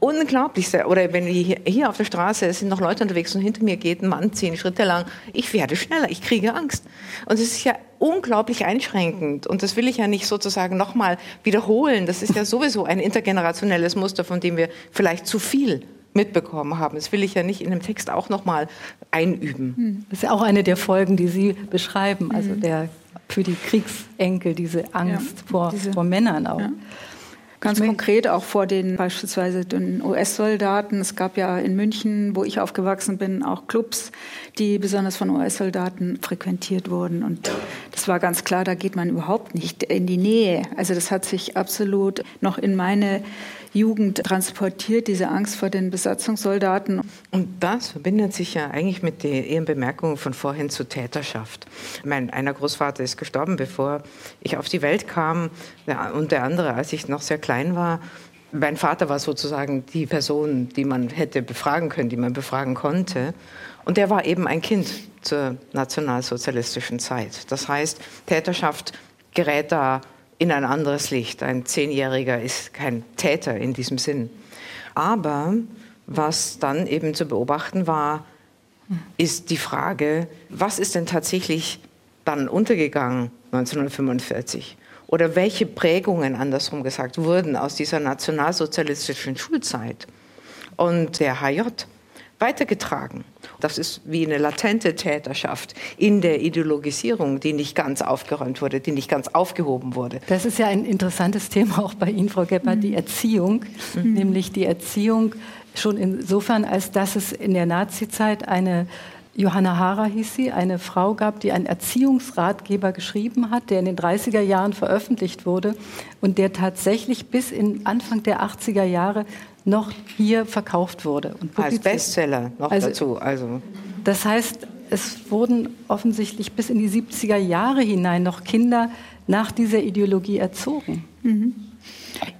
Unglaublich sehr. Oder wenn wir hier auf der Straße, es sind noch Leute unterwegs und hinter mir geht ein Mann zehn Schritte lang, ich werde schneller, ich kriege Angst. Und es ist ja unglaublich einschränkend. Und das will ich ja nicht sozusagen nochmal wiederholen. Das ist ja sowieso ein intergenerationelles Muster, von dem wir vielleicht zu viel mitbekommen haben. Das will ich ja nicht in dem Text auch nochmal einüben. Hm. Das ist ja auch eine der Folgen, die Sie beschreiben, also hm. der, für die Kriegsenkel, diese Angst ja, vor, diese, vor Männern auch. Ja. Ganz konkret auch vor den beispielsweise den US-Soldaten. Es gab ja in München, wo ich aufgewachsen bin, auch Clubs, die besonders von US-Soldaten frequentiert wurden. Und das war ganz klar, da geht man überhaupt nicht in die Nähe. Also das hat sich absolut noch in meine Jugend transportiert, diese Angst vor den Besatzungssoldaten. Und das verbindet sich ja eigentlich mit den Ihren Bemerkungen von vorhin zur Täterschaft. Mein einer Großvater ist gestorben, bevor ich auf die Welt kam, und der andere, als ich noch sehr klein war. Mein Vater war sozusagen die Person, die man hätte befragen können, die man befragen konnte. Und der war eben ein Kind zur nationalsozialistischen Zeit. Das heißt, Täterschaft gerät da in ein anderes Licht. Ein Zehnjähriger ist kein Täter in diesem Sinn. Aber was dann eben zu beobachten war, ist die Frage, was ist denn tatsächlich dann untergegangen 1945? Oder welche Prägungen, andersrum gesagt, wurden aus dieser nationalsozialistischen Schulzeit und der HJ weitergetragen. Das ist wie eine latente Täterschaft in der Ideologisierung, die nicht ganz aufgeräumt wurde, die nicht ganz aufgehoben wurde. Das ist ja ein interessantes Thema auch bei Ihnen, Frau Gebhardt, die Erziehung, mhm. nämlich die Erziehung schon insofern, als dass es in der Nazizeit eine Johanna Hara hieß sie, eine Frau gab, die einen Erziehungsratgeber geschrieben hat, der in den 30er Jahren veröffentlicht wurde und der tatsächlich bis in Anfang der 80er Jahre noch hier verkauft wurde. Und Als Bestseller noch also, dazu. Also. Das heißt, es wurden offensichtlich bis in die 70er Jahre hinein noch Kinder nach dieser Ideologie erzogen. Mhm.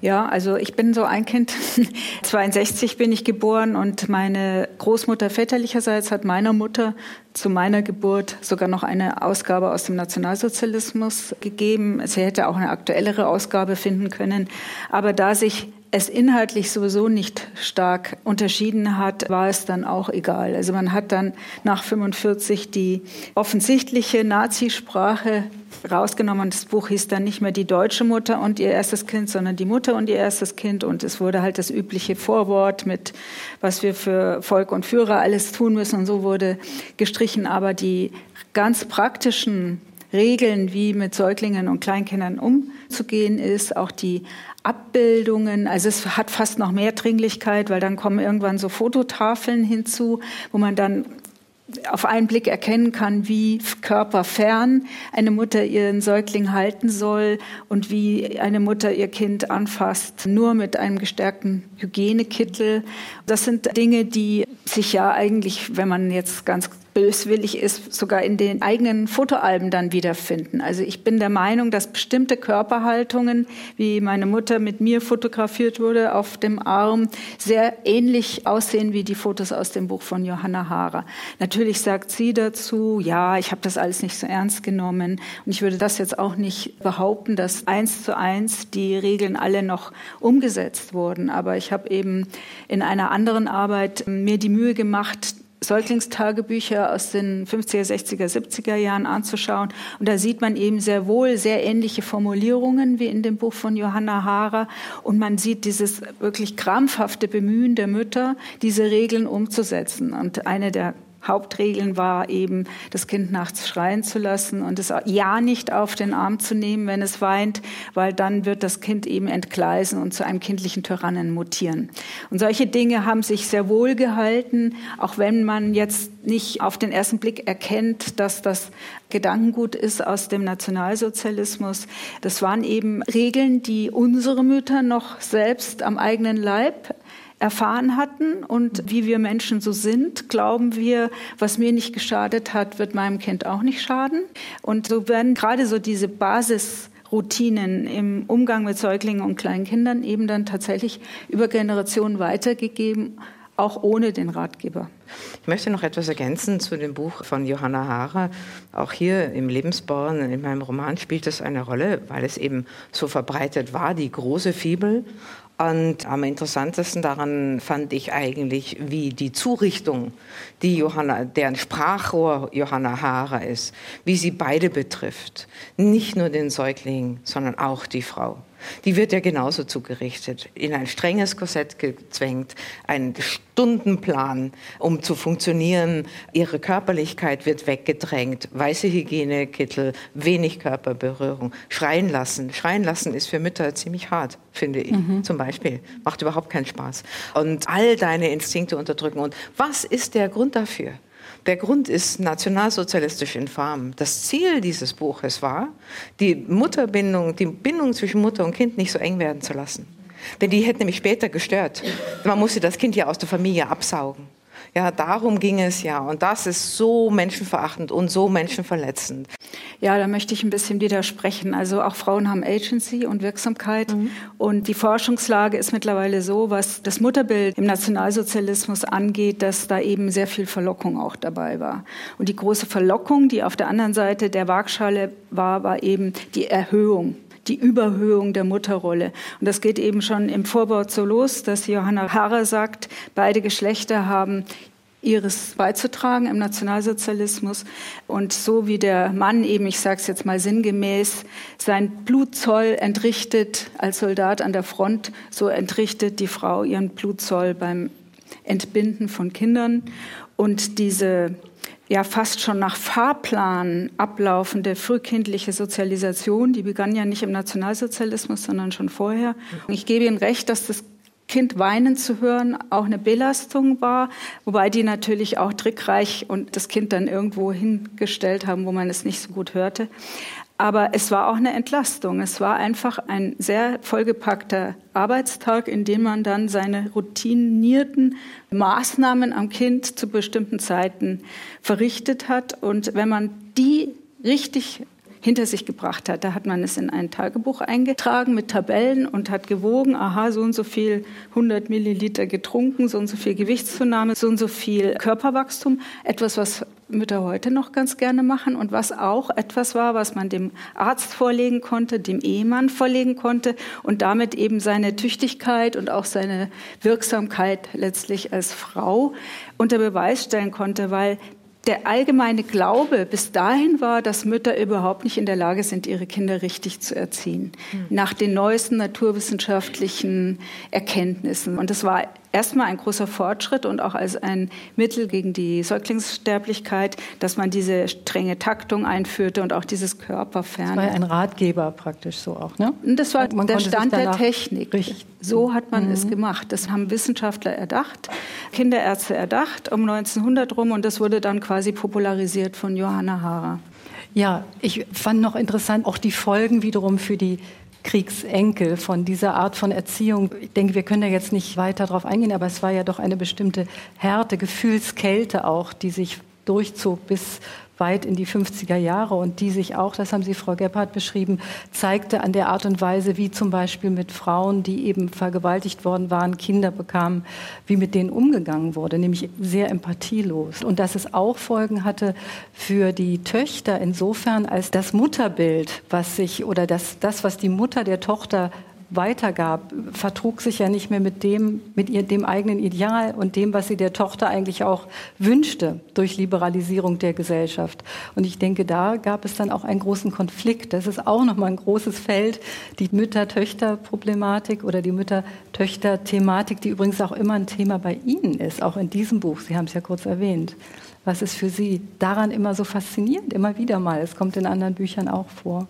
Ja, also ich bin so ein Kind. 62 bin ich geboren und meine Großmutter väterlicherseits hat meiner Mutter zu meiner Geburt sogar noch eine Ausgabe aus dem Nationalsozialismus gegeben. Sie hätte auch eine aktuellere Ausgabe finden können. Aber da sich es inhaltlich sowieso nicht stark unterschieden hat, war es dann auch egal. Also man hat dann nach 45 die offensichtliche Nazisprache rausgenommen. Das Buch hieß dann nicht mehr die deutsche Mutter und ihr erstes Kind, sondern die Mutter und ihr erstes Kind. Und es wurde halt das übliche Vorwort mit, was wir für Volk und Führer alles tun müssen. Und so wurde gestrichen. Aber die ganz praktischen Regeln, wie mit Säuglingen und Kleinkindern umzugehen ist, auch die Abbildungen, also es hat fast noch mehr Dringlichkeit, weil dann kommen irgendwann so Fototafeln hinzu, wo man dann auf einen Blick erkennen kann, wie körperfern eine Mutter ihren Säugling halten soll und wie eine Mutter ihr Kind anfasst, nur mit einem gestärkten Hygienekittel. Das sind Dinge, die sich ja eigentlich, wenn man jetzt ganz böswillig ist, sogar in den eigenen Fotoalben dann wiederfinden. Also ich bin der Meinung, dass bestimmte Körperhaltungen, wie meine Mutter mit mir fotografiert wurde auf dem Arm, sehr ähnlich aussehen wie die Fotos aus dem Buch von Johanna Haarer. Natürlich sagt sie dazu, ja, ich habe das alles nicht so ernst genommen und ich würde das jetzt auch nicht behaupten, dass eins zu eins die Regeln alle noch umgesetzt wurden. Aber ich habe eben in einer anderen Arbeit mir die Mühe gemacht, Säuglingstagebücher aus den 50er, 60er, 70er Jahren anzuschauen. Und da sieht man eben sehr wohl sehr ähnliche Formulierungen wie in dem Buch von Johanna Haarer. Und man sieht dieses wirklich krampfhafte Bemühen der Mütter, diese Regeln umzusetzen. Und eine der Hauptregeln war eben, das Kind nachts schreien zu lassen und es ja nicht auf den Arm zu nehmen, wenn es weint, weil dann wird das Kind eben entgleisen und zu einem kindlichen Tyrannen mutieren. Und solche Dinge haben sich sehr wohl gehalten, auch wenn man jetzt nicht auf den ersten Blick erkennt, dass das Gedankengut ist aus dem Nationalsozialismus. Das waren eben Regeln, die unsere Mütter noch selbst am eigenen Leib erfahren hatten und wie wir Menschen so sind, glauben wir, was mir nicht geschadet hat, wird meinem Kind auch nicht schaden. Und so werden gerade so diese Basisroutinen im Umgang mit Säuglingen und Kleinkindern eben dann tatsächlich über Generationen weitergegeben, auch ohne den Ratgeber. Ich möchte noch etwas ergänzen zu dem Buch von Johanna Haarer. Auch hier im Lebensborn, in meinem Roman, spielt es eine Rolle, weil es eben so verbreitet war, die große Fibel Und am interessantesten daran fand ich eigentlich, wie die Zurichtung, die Johanna, deren Sprachrohr Johanna Haarer ist, wie sie beide betrifft. Nicht nur den Säugling, sondern auch die Frau. Die wird ja genauso zugerichtet, in ein strenges Korsett gezwängt, einen Stundenplan, um zu funktionieren. Ihre Körperlichkeit wird weggedrängt, weiße Hygienekittel, wenig Körperberührung, schreien lassen. Schreien lassen ist für Mütter ziemlich hart, finde ich, mhm. zum Beispiel. Macht überhaupt keinen Spaß. Und all deine Instinkte unterdrücken. Und was ist der Grund dafür? Der Grund ist nationalsozialistisch infam. Das Ziel dieses Buches war, die Mutterbindung, die Bindung zwischen Mutter und Kind nicht so eng werden zu lassen. Denn die hätte nämlich später gestört. Man musste das Kind ja aus der Familie absaugen. Ja, darum ging es ja. Und das ist so menschenverachtend und so menschenverletzend. Ja, da möchte ich ein bisschen widersprechen. Also auch Frauen haben Agency und Wirksamkeit. Mhm. Und die Forschungslage ist mittlerweile so, was das Mutterbild im Nationalsozialismus angeht, dass da eben sehr viel Verlockung auch dabei war. Und die große Verlockung, die auf der anderen Seite der Waagschale war, war eben die Erhöhung die Überhöhung der Mutterrolle. Und das geht eben schon im Vorwort so los, dass Johanna Harrer sagt, beide Geschlechter haben ihres beizutragen im Nationalsozialismus. Und so wie der Mann eben, ich sage es jetzt mal sinngemäß, sein Blutzoll entrichtet als Soldat an der Front, so entrichtet die Frau ihren Blutzoll beim Entbinden von Kindern. Und diese ja fast schon nach Fahrplan ablaufende frühkindliche Sozialisation, die begann ja nicht im Nationalsozialismus, sondern schon vorher. Ich gebe Ihnen recht, dass das Kind weinen zu hören auch eine Belastung war, wobei die natürlich auch trickreich und das Kind dann irgendwo hingestellt haben, wo man es nicht so gut hörte. Aber es war auch eine Entlastung. Es war einfach ein sehr vollgepackter Arbeitstag, in dem man dann seine routinierten Maßnahmen am Kind zu bestimmten Zeiten verrichtet hat. Und wenn man die richtig hinter sich gebracht hat. Da hat man es in ein Tagebuch eingetragen mit Tabellen und hat gewogen, aha, so und so viel 100 Milliliter getrunken, so und so viel Gewichtszunahme, so und so viel Körperwachstum. Etwas, was Mütter heute noch ganz gerne machen und was auch etwas war, was man dem Arzt vorlegen konnte, dem Ehemann vorlegen konnte und damit eben seine Tüchtigkeit und auch seine Wirksamkeit letztlich als Frau unter Beweis stellen konnte, weil der allgemeine Glaube bis dahin war, dass Mütter überhaupt nicht in der Lage sind, ihre Kinder richtig zu erziehen, mhm. nach den neuesten naturwissenschaftlichen Erkenntnissen. Und das war erstmal ein großer Fortschritt und auch als ein Mittel gegen die Säuglingssterblichkeit, dass man diese strenge Taktung einführte und auch dieses Körperferne. Das war ein Ratgeber praktisch so auch, ne? Und das war man der Stand der Technik. Richten. So hat man mhm. es gemacht. Das haben Wissenschaftler erdacht, Kinderärzte erdacht um 1900 rum und das wurde dann quasi popularisiert von Johanna Haarer. Ja, ich fand noch interessant auch die Folgen wiederum für die Kriegsenkel von dieser Art von Erziehung. Ich denke, wir können da jetzt nicht weiter darauf eingehen, aber es war ja doch eine bestimmte Härte, Gefühlskälte auch, die sich durchzog bis weit in die 50er Jahre und die sich auch, das haben Sie, Frau Gebhardt, beschrieben, zeigte an der Art und Weise, wie zum Beispiel mit Frauen, die eben vergewaltigt worden waren, Kinder bekamen, wie mit denen umgegangen wurde, nämlich sehr empathielos. Und dass es auch Folgen hatte für die Töchter insofern, als das Mutterbild, was sich oder das, das was die Mutter der Tochter weitergab, vertrug sich ja nicht mehr mit dem, mit ihr, dem eigenen Ideal und dem, was sie der Tochter eigentlich auch wünschte durch Liberalisierung der Gesellschaft. Und ich denke, da gab es dann auch einen großen Konflikt. Das ist auch nochmal ein großes Feld, die Mütter-Töchter-Problematik oder die Mütter-Töchter-Thematik, die übrigens auch immer ein Thema bei Ihnen ist, auch in diesem Buch. Sie haben es ja kurz erwähnt. Was ist für Sie daran immer so faszinierend? Immer wieder mal. Es kommt in anderen Büchern auch vor.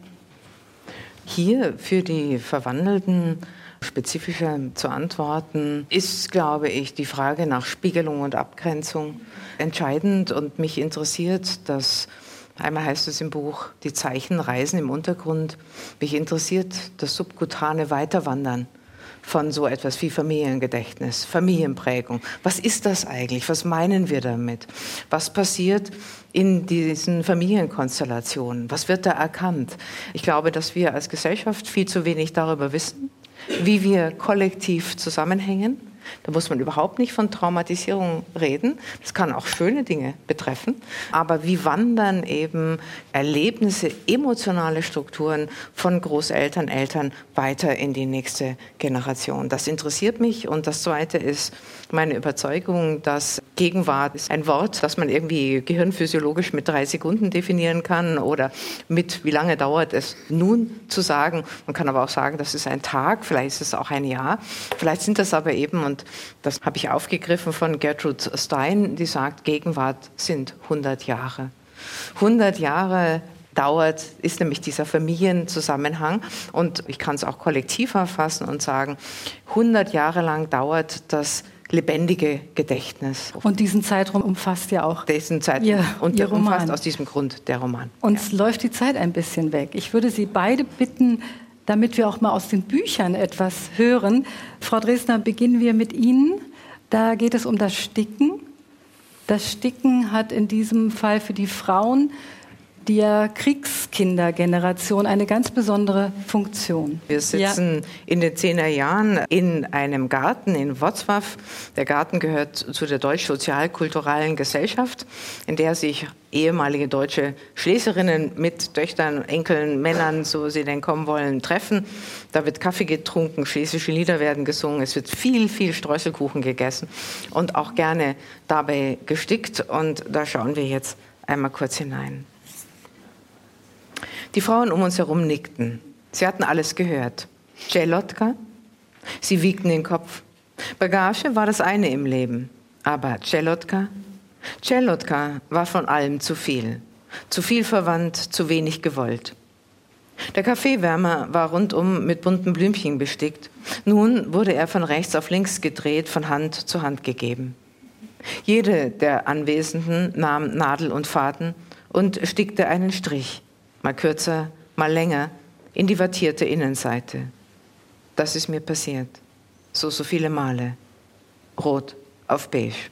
Hier für die Verwandelten spezifischer zu antworten, ist, glaube ich, die Frage nach Spiegelung und Abgrenzung entscheidend und mich interessiert, dass Einmal heißt es im Buch, die Zeichen reisen im Untergrund. Mich interessiert das subkutane Weiterwandern von so etwas wie Familiengedächtnis, Familienprägung. Was ist das eigentlich? Was meinen wir damit? Was passiert in diesen Familienkonstellationen? Was wird da erkannt? Ich glaube, dass wir als Gesellschaft viel zu wenig darüber wissen, wie wir kollektiv zusammenhängen, Da muss man überhaupt nicht von Traumatisierung reden. Das kann auch schöne Dinge betreffen. Aber wie wandern eben Erlebnisse, emotionale Strukturen von Großeltern, Eltern weiter in die nächste Generation? Das interessiert mich. Und das Zweite ist meine Überzeugung, dass Gegenwart ist ein Wort, das man irgendwie gehirnphysiologisch mit drei Sekunden definieren kann oder mit wie lange dauert es nun zu sagen. Man kann aber auch sagen, das ist ein Tag, vielleicht ist es auch ein Jahr. Vielleicht sind das aber eben, und das habe ich aufgegriffen von Gertrude Stein, die sagt, Gegenwart sind 100 Jahre. 100 Jahre dauert, ist nämlich dieser Familienzusammenhang. Und ich kann es auch kollektiv erfassen und sagen, 100 Jahre lang dauert das lebendige Gedächtnis. Und diesen Zeitraum umfasst ja auch diesen Zeitraum ihr, und umfasst Roman. aus diesem Grund der Roman. Uns ja. läuft die Zeit ein bisschen weg. Ich würde Sie beide bitten, damit wir auch mal aus den Büchern etwas hören. Frau Dresdner, beginnen wir mit Ihnen. Da geht es um das Sticken. Das Sticken hat in diesem Fall für die Frauen der Kriegskindergeneration eine ganz besondere Funktion. Wir sitzen ja. in den Zehnerjahren in einem Garten in Wrocław. Der Garten gehört zu der deutsch-sozial-kulturellen Gesellschaft, in der sich ehemalige deutsche Schleserinnen mit Töchtern, Enkeln, Männern, so sie denn kommen wollen, treffen. Da wird Kaffee getrunken, schlesische Lieder werden gesungen, es wird viel, viel Streuselkuchen gegessen und auch gerne dabei gestickt. Und da schauen wir jetzt einmal kurz hinein. Die Frauen um uns herum nickten. Sie hatten alles gehört. Celotka? Sie wiegten den Kopf. Bagage war das eine im Leben. Aber Celotka? Celotka war von allem zu viel. Zu viel verwandt, zu wenig gewollt. Der Kaffeewärmer war rundum mit bunten Blümchen bestickt. Nun wurde er von rechts auf links gedreht, von Hand zu Hand gegeben. Jede der Anwesenden nahm Nadel und Faden und stickte einen Strich mal kürzer, mal länger, in die wattierte Innenseite. Das ist mir passiert. So, so viele Male. Rot auf beige.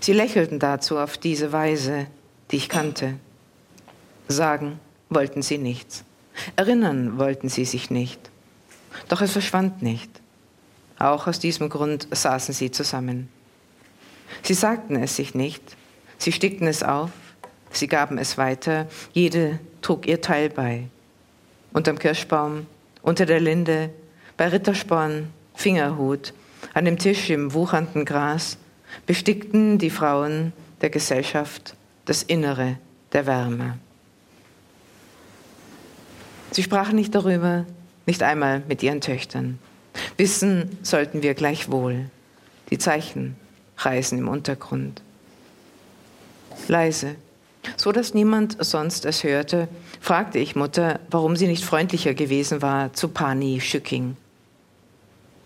Sie lächelten dazu auf diese Weise, die ich kannte. Sagen wollten sie nichts. Erinnern wollten sie sich nicht. Doch es verschwand nicht. Auch aus diesem Grund saßen sie zusammen. Sie sagten es sich nicht. Sie stickten es auf, Sie gaben es weiter, jede trug ihr Teil bei. Unterm Kirschbaum, unter der Linde, bei Rittersporn, Fingerhut, an dem Tisch im wuchernden Gras bestickten die Frauen der Gesellschaft das Innere der Wärme. Sie sprachen nicht darüber, nicht einmal mit ihren Töchtern. Wissen sollten wir gleichwohl. Die Zeichen reisen im Untergrund. Leise so dass niemand sonst es hörte, fragte ich Mutter, warum sie nicht freundlicher gewesen war zu Pani Schücking.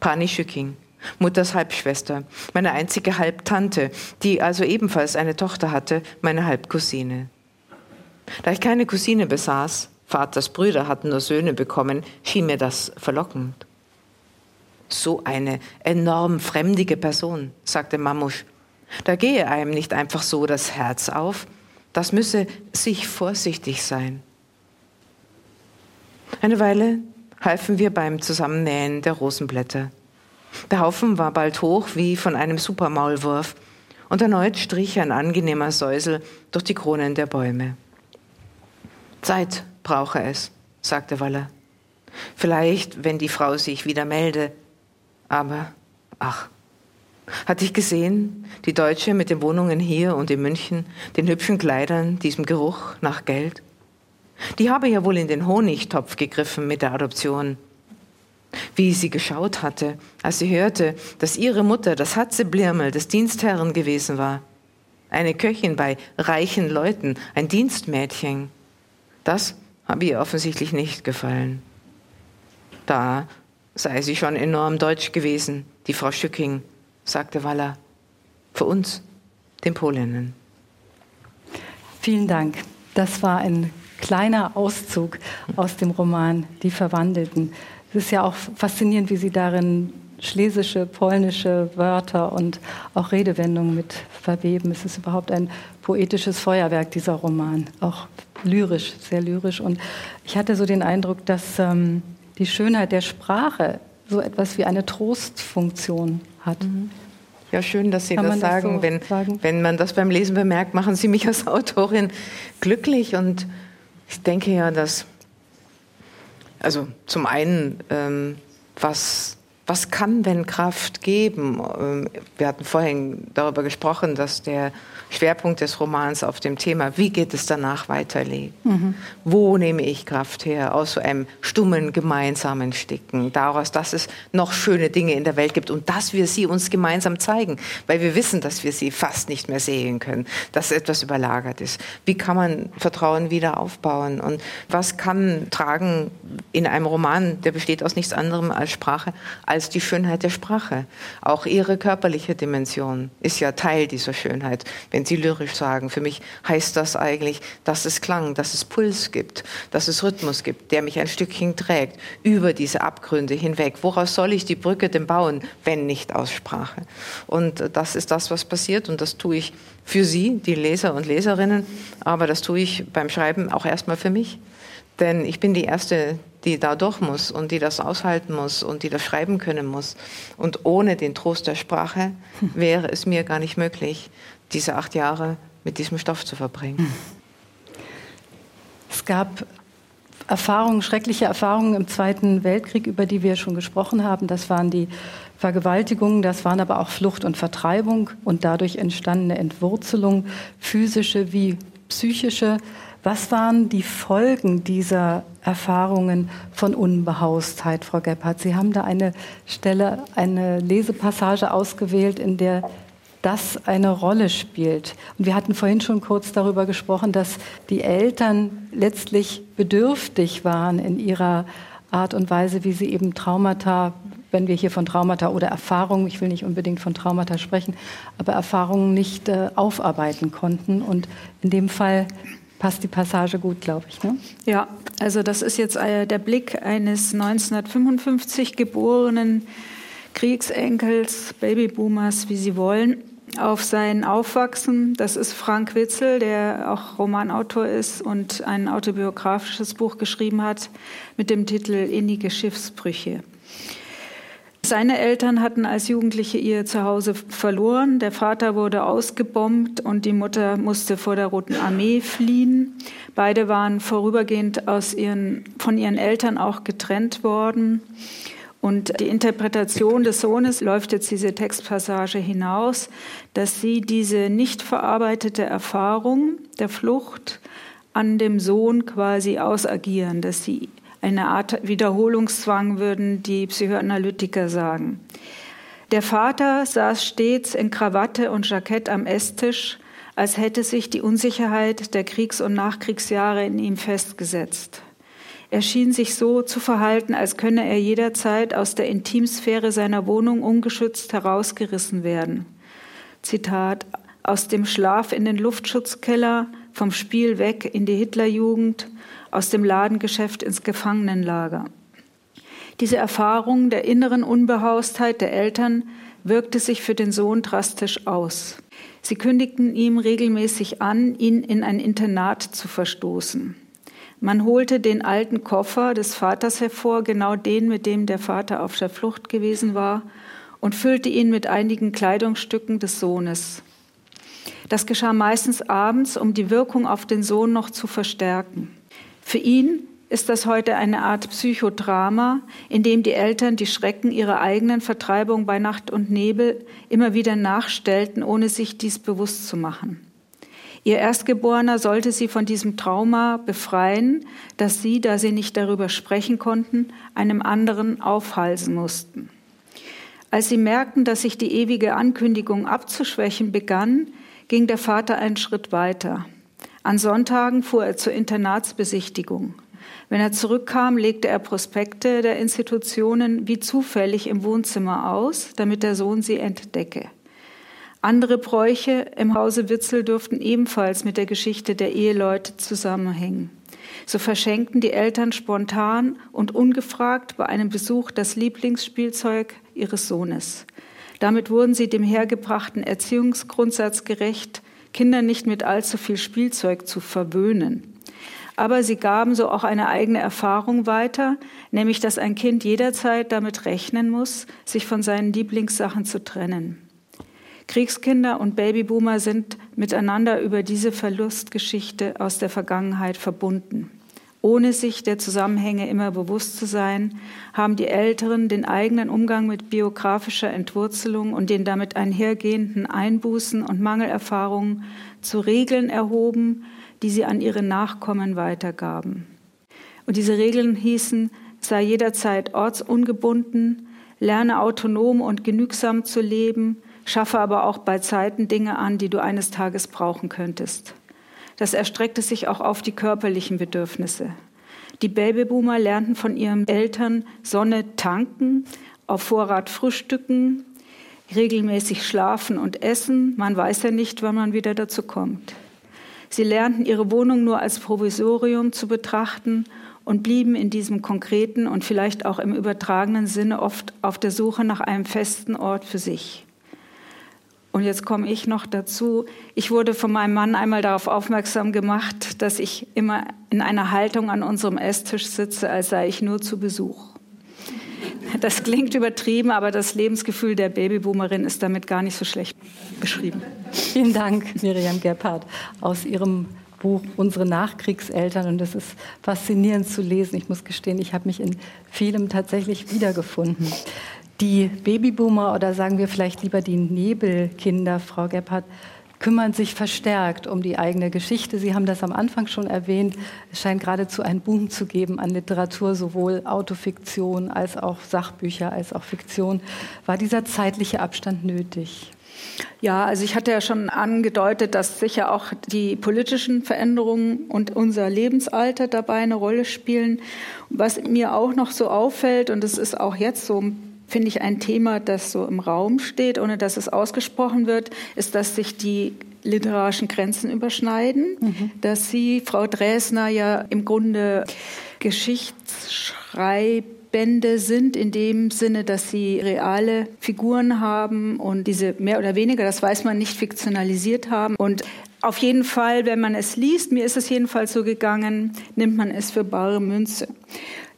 Pani Schücking, Mutters Halbschwester, meine einzige Halbtante, die also ebenfalls eine Tochter hatte, meine Halbcousine. Da ich keine Cousine besaß, Vaters Brüder hatten nur Söhne bekommen, schien mir das verlockend. So eine enorm fremdige Person, sagte Mamusch. Da gehe einem nicht einfach so das Herz auf, das müsse sich vorsichtig sein. Eine Weile halfen wir beim Zusammennähen der Rosenblätter. Der Haufen war bald hoch wie von einem Supermaulwurf und erneut strich ein angenehmer Säusel durch die Kronen der Bäume. Zeit brauche es, sagte Waller. Vielleicht, wenn die Frau sich wieder melde. Aber, ach, hatte ich gesehen, die Deutsche mit den Wohnungen hier und in München, den hübschen Kleidern, diesem Geruch nach Geld? Die habe ja wohl in den Honigtopf gegriffen mit der Adoption. Wie sie geschaut hatte, als sie hörte, dass ihre Mutter das Hatzeblirmel des Dienstherren gewesen war. Eine Köchin bei reichen Leuten, ein Dienstmädchen. Das habe ihr offensichtlich nicht gefallen. Da sei sie schon enorm deutsch gewesen, die Frau Schücking sagte Waller, für uns, den Polinnen. Vielen Dank. Das war ein kleiner Auszug aus dem Roman Die Verwandelten. Es ist ja auch faszinierend, wie Sie darin schlesische, polnische Wörter und auch Redewendungen mit verweben. Es ist überhaupt ein poetisches Feuerwerk, dieser Roman. Auch lyrisch, sehr lyrisch. Und ich hatte so den Eindruck, dass ähm, die Schönheit der Sprache so etwas wie eine Trostfunktion hat. Mhm. Ja, schön, dass Sie Kann das, sagen. Das so wenn, sagen. wenn man das beim Lesen bemerkt, machen Sie mich als Autorin glücklich. Und ich denke ja, dass, also zum einen, ähm, was was kann denn Kraft geben? Ähm, wir hatten vorhin darüber gesprochen, dass der Schwerpunkt des Romans auf dem Thema, wie geht es danach weiterliegt. Mhm. Wo nehme ich Kraft her? Aus so einem stummen gemeinsamen Sticken. Daraus, dass es noch schöne Dinge in der Welt gibt und dass wir sie uns gemeinsam zeigen, weil wir wissen, dass wir sie fast nicht mehr sehen können, dass etwas überlagert ist. Wie kann man Vertrauen wieder aufbauen? Und was kann tragen in einem Roman, der besteht aus nichts anderem als Sprache, als die Schönheit der Sprache. Auch ihre körperliche Dimension ist ja Teil dieser Schönheit. Wenn Sie lyrisch sagen, für mich heißt das eigentlich, dass es Klang, dass es Puls gibt, dass es Rhythmus gibt, der mich ein Stückchen trägt über diese Abgründe hinweg. Woraus soll ich die Brücke denn bauen, wenn nicht aus Sprache? Und das ist das, was passiert und das tue ich für Sie, die Leser und Leserinnen, aber das tue ich beim Schreiben auch erstmal für mich. Denn ich bin die Erste, die da durch muss und die das aushalten muss und die das schreiben können muss. Und ohne den Trost der Sprache wäre es mir gar nicht möglich, diese acht Jahre mit diesem Stoff zu verbringen. Es gab Erfahrungen, schreckliche Erfahrungen im Zweiten Weltkrieg, über die wir schon gesprochen haben. Das waren die Vergewaltigungen, das waren aber auch Flucht und Vertreibung und dadurch entstandene Entwurzelung, physische wie psychische. Was waren die Folgen dieser Erfahrungen von Unbehaustheit, Frau Gebhardt? Sie haben da eine Stelle, eine Lesepassage ausgewählt, in der das eine Rolle spielt. Und wir hatten vorhin schon kurz darüber gesprochen, dass die Eltern letztlich bedürftig waren in ihrer Art und Weise, wie sie eben Traumata, wenn wir hier von Traumata oder Erfahrungen, ich will nicht unbedingt von Traumata sprechen, aber Erfahrungen nicht äh, aufarbeiten konnten. Und in dem Fall passt die Passage gut, glaube ich. Ne? Ja, also das ist jetzt äh, der Blick eines 1955 geborenen Kriegsenkels, Babyboomers, wie Sie wollen, auf sein Aufwachsen. Das ist Frank Witzel, der auch Romanautor ist und ein autobiografisches Buch geschrieben hat mit dem Titel Innige Schiffsbrüche. Seine Eltern hatten als Jugendliche ihr Zuhause verloren. Der Vater wurde ausgebombt und die Mutter musste vor der Roten Armee fliehen. Beide waren vorübergehend ihren, von ihren Eltern auch getrennt worden. Und die Interpretation des Sohnes läuft jetzt diese Textpassage hinaus, dass sie diese nicht verarbeitete Erfahrung der Flucht an dem Sohn quasi ausagieren, dass sie eine Art Wiederholungszwang, würden die Psychoanalytiker sagen. Der Vater saß stets in Krawatte und Jackett am Esstisch, als hätte sich die Unsicherheit der Kriegs- und Nachkriegsjahre in ihm festgesetzt. Er schien sich so zu verhalten, als könne er jederzeit aus der Intimsphäre seiner Wohnung ungeschützt herausgerissen werden. Zitat aus dem Schlaf in den Luftschutzkeller, vom Spiel weg in die Hitlerjugend, aus dem Ladengeschäft ins Gefangenenlager. Diese Erfahrung der inneren Unbehaustheit der Eltern wirkte sich für den Sohn drastisch aus. Sie kündigten ihm regelmäßig an, ihn in ein Internat zu verstoßen. Man holte den alten Koffer des Vaters hervor, genau den, mit dem der Vater auf der Flucht gewesen war, und füllte ihn mit einigen Kleidungsstücken des Sohnes. Das geschah meistens abends, um die Wirkung auf den Sohn noch zu verstärken. Für ihn ist das heute eine Art Psychodrama, in dem die Eltern die Schrecken ihrer eigenen Vertreibung bei Nacht und Nebel immer wieder nachstellten, ohne sich dies bewusst zu machen. Ihr Erstgeborener sollte sie von diesem Trauma befreien, das sie, da sie nicht darüber sprechen konnten, einem anderen aufhalsen mussten. Als sie merkten, dass sich die ewige Ankündigung abzuschwächen begann, ging der Vater einen Schritt weiter. An Sonntagen fuhr er zur Internatsbesichtigung. Wenn er zurückkam, legte er Prospekte der Institutionen wie zufällig im Wohnzimmer aus, damit der Sohn sie entdecke. Andere Bräuche im Hause Witzel dürften ebenfalls mit der Geschichte der Eheleute zusammenhängen. So verschenkten die Eltern spontan und ungefragt bei einem Besuch das Lieblingsspielzeug ihres Sohnes. Damit wurden sie dem hergebrachten Erziehungsgrundsatz gerecht, Kinder nicht mit allzu viel Spielzeug zu verwöhnen. Aber sie gaben so auch eine eigene Erfahrung weiter, nämlich dass ein Kind jederzeit damit rechnen muss, sich von seinen Lieblingssachen zu trennen. Kriegskinder und Babyboomer sind miteinander über diese Verlustgeschichte aus der Vergangenheit verbunden. Ohne sich der Zusammenhänge immer bewusst zu sein, haben die Älteren den eigenen Umgang mit biografischer Entwurzelung und den damit einhergehenden Einbußen und Mangelerfahrungen zu Regeln erhoben, die sie an ihre Nachkommen weitergaben. Und diese Regeln hießen, sei jederzeit ortsungebunden, lerne autonom und genügsam zu leben, schaffe aber auch bei Zeiten Dinge an, die du eines Tages brauchen könntest. Das erstreckte sich auch auf die körperlichen Bedürfnisse. Die Babyboomer lernten von ihren Eltern Sonne tanken, auf Vorrat frühstücken, regelmäßig schlafen und essen. Man weiß ja nicht, wann man wieder dazu kommt. Sie lernten ihre Wohnung nur als Provisorium zu betrachten und blieben in diesem konkreten und vielleicht auch im übertragenen Sinne oft auf der Suche nach einem festen Ort für sich. Und jetzt komme ich noch dazu. Ich wurde von meinem Mann einmal darauf aufmerksam gemacht, dass ich immer in einer Haltung an unserem Esstisch sitze, als sei ich nur zu Besuch. Das klingt übertrieben, aber das Lebensgefühl der Babyboomerin ist damit gar nicht so schlecht beschrieben. Vielen Dank, Miriam Gebhardt, aus Ihrem Buch Unsere Nachkriegseltern. Und es ist faszinierend zu lesen. Ich muss gestehen, ich habe mich in vielem tatsächlich wiedergefunden. Die Babyboomer oder sagen wir vielleicht lieber die Nebelkinder, Frau Gebhardt, kümmern sich verstärkt um die eigene Geschichte. Sie haben das am Anfang schon erwähnt. Es scheint geradezu einen Boom zu geben an Literatur, sowohl Autofiktion als auch Sachbücher als auch Fiktion. War dieser zeitliche Abstand nötig? Ja, also ich hatte ja schon angedeutet, dass sicher auch die politischen Veränderungen und unser Lebensalter dabei eine Rolle spielen. Was mir auch noch so auffällt, und es ist auch jetzt so finde ich, ein Thema, das so im Raum steht, ohne dass es ausgesprochen wird, ist, dass sich die literarischen Grenzen überschneiden, mhm. dass Sie, Frau Dresner, ja im Grunde Geschichtsschreibende sind, in dem Sinne, dass sie reale Figuren haben und diese mehr oder weniger, das weiß man nicht, fiktionalisiert haben. Und auf jeden Fall, wenn man es liest, mir ist es jedenfalls so gegangen, nimmt man es für bare Münze.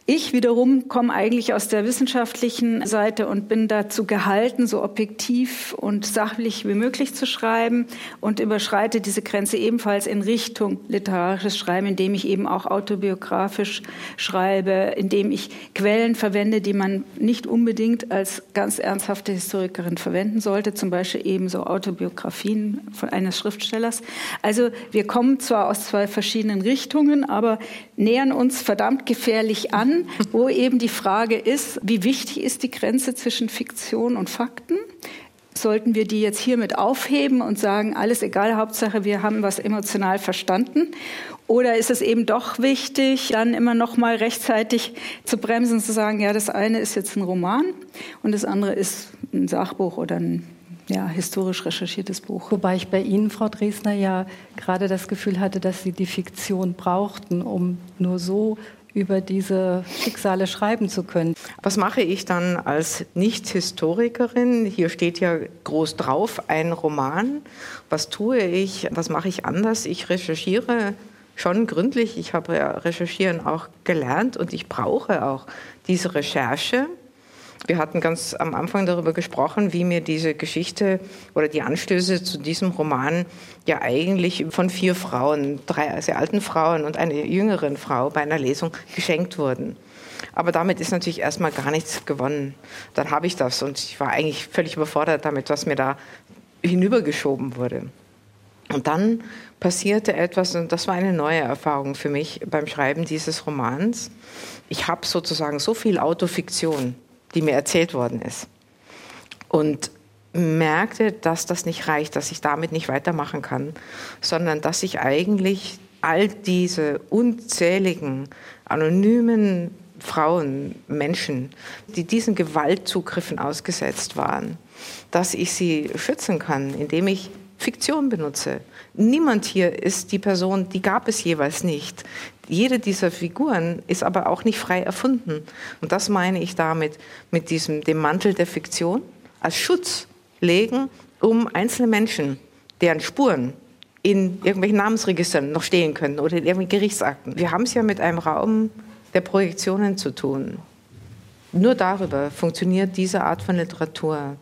Ich wiederum komme eigentlich aus der wissenschaftlichen Seite und bin dazu gehalten, so objektiv und sachlich wie möglich zu schreiben und überschreite diese Grenze ebenfalls in Richtung literarisches Schreiben, indem ich eben auch autobiografisch schreibe, indem ich Quellen verwende, die man nicht unbedingt als ganz ernsthafte Historikerin verwenden sollte, zum Beispiel eben so Autobiografien von eines Schriftstellers. Also wir kommen zwar aus zwei verschiedenen Richtungen, aber nähern uns verdammt gefährlich an wo eben die Frage ist, wie wichtig ist die Grenze zwischen Fiktion und Fakten? Sollten wir die jetzt hiermit aufheben und sagen, alles egal, Hauptsache wir haben was emotional verstanden? Oder ist es eben doch wichtig, dann immer noch mal rechtzeitig zu bremsen und zu sagen, ja, das eine ist jetzt ein Roman und das andere ist ein Sachbuch oder ein ja, historisch recherchiertes Buch. Wobei ich bei Ihnen, Frau Dresner, ja gerade das Gefühl hatte, dass Sie die Fiktion brauchten, um nur so über diese Schicksale schreiben zu können. Was mache ich dann als Nicht-Historikerin? Hier steht ja groß drauf, ein Roman. Was tue ich? Was mache ich anders? Ich recherchiere schon gründlich. Ich habe ja Recherchieren auch gelernt und ich brauche auch diese Recherche. Wir hatten ganz am Anfang darüber gesprochen, wie mir diese Geschichte oder die Anstöße zu diesem Roman ja eigentlich von vier Frauen, drei sehr alten Frauen und einer jüngeren Frau bei einer Lesung geschenkt wurden. Aber damit ist natürlich erstmal gar nichts gewonnen. Dann habe ich das und ich war eigentlich völlig überfordert damit, was mir da hinübergeschoben wurde. Und dann passierte etwas, und das war eine neue Erfahrung für mich beim Schreiben dieses Romans. Ich habe sozusagen so viel Autofiktion die mir erzählt worden ist. Und merkte, dass das nicht reicht, dass ich damit nicht weitermachen kann, sondern dass ich eigentlich all diese unzähligen anonymen Frauen, Menschen, die diesen Gewaltzugriffen ausgesetzt waren, dass ich sie schützen kann, indem ich Fiktion benutze. Niemand hier ist die Person, die gab es jeweils nicht. Jede dieser Figuren ist aber auch nicht frei erfunden. Und das meine ich damit, mit diesem, dem Mantel der Fiktion als Schutz legen, um einzelne Menschen, deren Spuren in irgendwelchen Namensregistern noch stehen können oder in irgendwelchen Gerichtsakten. Wir haben es ja mit einem Raum der Projektionen zu tun. Nur darüber funktioniert diese Art von Literatur.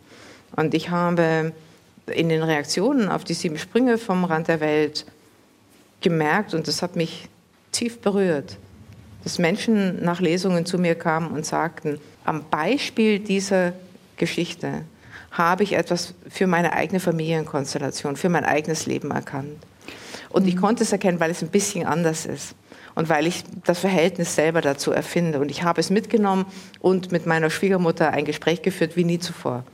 Und ich habe in den Reaktionen auf die sieben Sprünge vom Rand der Welt gemerkt, und das hat mich tief berührt, dass Menschen nach Lesungen zu mir kamen und sagten, am Beispiel dieser Geschichte habe ich etwas für meine eigene Familienkonstellation, für mein eigenes Leben erkannt. Und ich mhm. konnte es erkennen, weil es ein bisschen anders ist und weil ich das Verhältnis selber dazu erfinde. Und ich habe es mitgenommen und mit meiner Schwiegermutter ein Gespräch geführt wie nie zuvor.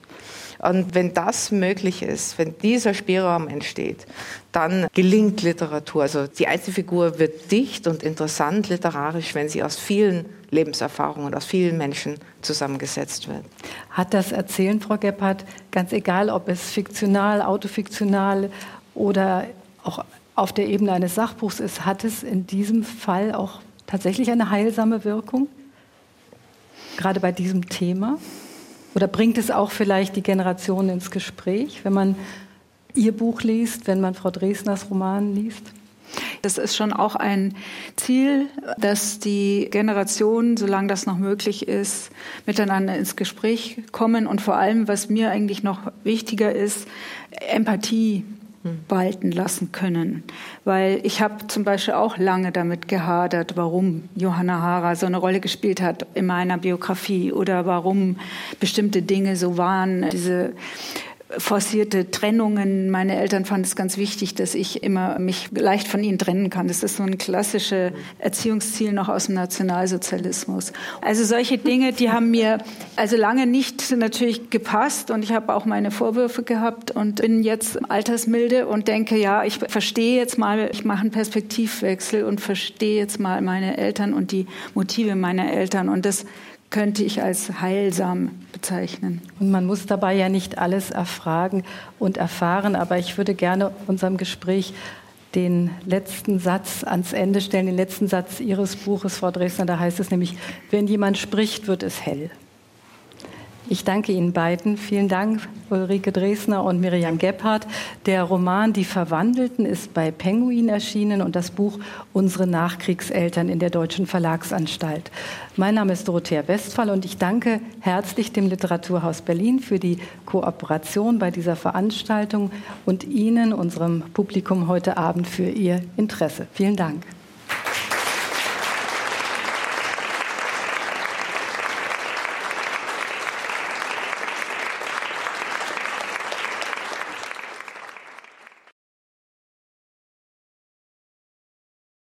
Und wenn das möglich ist, wenn dieser Spielraum entsteht, dann gelingt Literatur. Also die Einzelfigur wird dicht und interessant literarisch, wenn sie aus vielen Lebenserfahrungen aus vielen Menschen zusammengesetzt wird. Hat das Erzählen, Frau Gebhardt, ganz egal, ob es fiktional, autofiktional oder auch auf der Ebene eines Sachbuchs ist, hat es in diesem Fall auch tatsächlich eine heilsame Wirkung? Gerade bei diesem Thema? Oder bringt es auch vielleicht die Generation ins Gespräch, wenn man Ihr Buch liest, wenn man Frau Dresners Roman liest? Das ist schon auch ein Ziel, dass die Generationen, solange das noch möglich ist, miteinander ins Gespräch kommen und vor allem, was mir eigentlich noch wichtiger ist, Empathie walten lassen können. Weil ich habe zum Beispiel auch lange damit gehadert, warum Johanna Hara so eine Rolle gespielt hat in meiner Biografie oder warum bestimmte Dinge so waren. Diese forcierte Trennungen. Meine Eltern fanden es ganz wichtig, dass ich immer mich leicht von ihnen trennen kann. Das ist so ein klassisches Erziehungsziel noch aus dem Nationalsozialismus. Also solche Dinge, die haben mir also lange nicht natürlich gepasst und ich habe auch meine Vorwürfe gehabt und bin jetzt altersmilde und denke, ja, ich verstehe jetzt mal, ich mache einen Perspektivwechsel und verstehe jetzt mal meine Eltern und die Motive meiner Eltern und das könnte ich als heilsam bezeichnen. Und man muss dabei ja nicht alles erfragen und erfahren, aber ich würde gerne unserem Gespräch den letzten Satz ans Ende stellen, den letzten Satz Ihres Buches, Frau Dresdner. Da heißt es nämlich, wenn jemand spricht, wird es hell. Ich danke Ihnen beiden. Vielen Dank, Ulrike Dresner und Miriam Gebhardt. Der Roman Die Verwandelten ist bei Penguin erschienen und das Buch Unsere Nachkriegseltern in der Deutschen Verlagsanstalt. Mein Name ist Dorothea Westphal und ich danke herzlich dem Literaturhaus Berlin für die Kooperation bei dieser Veranstaltung und Ihnen, unserem Publikum heute Abend, für Ihr Interesse. Vielen Dank.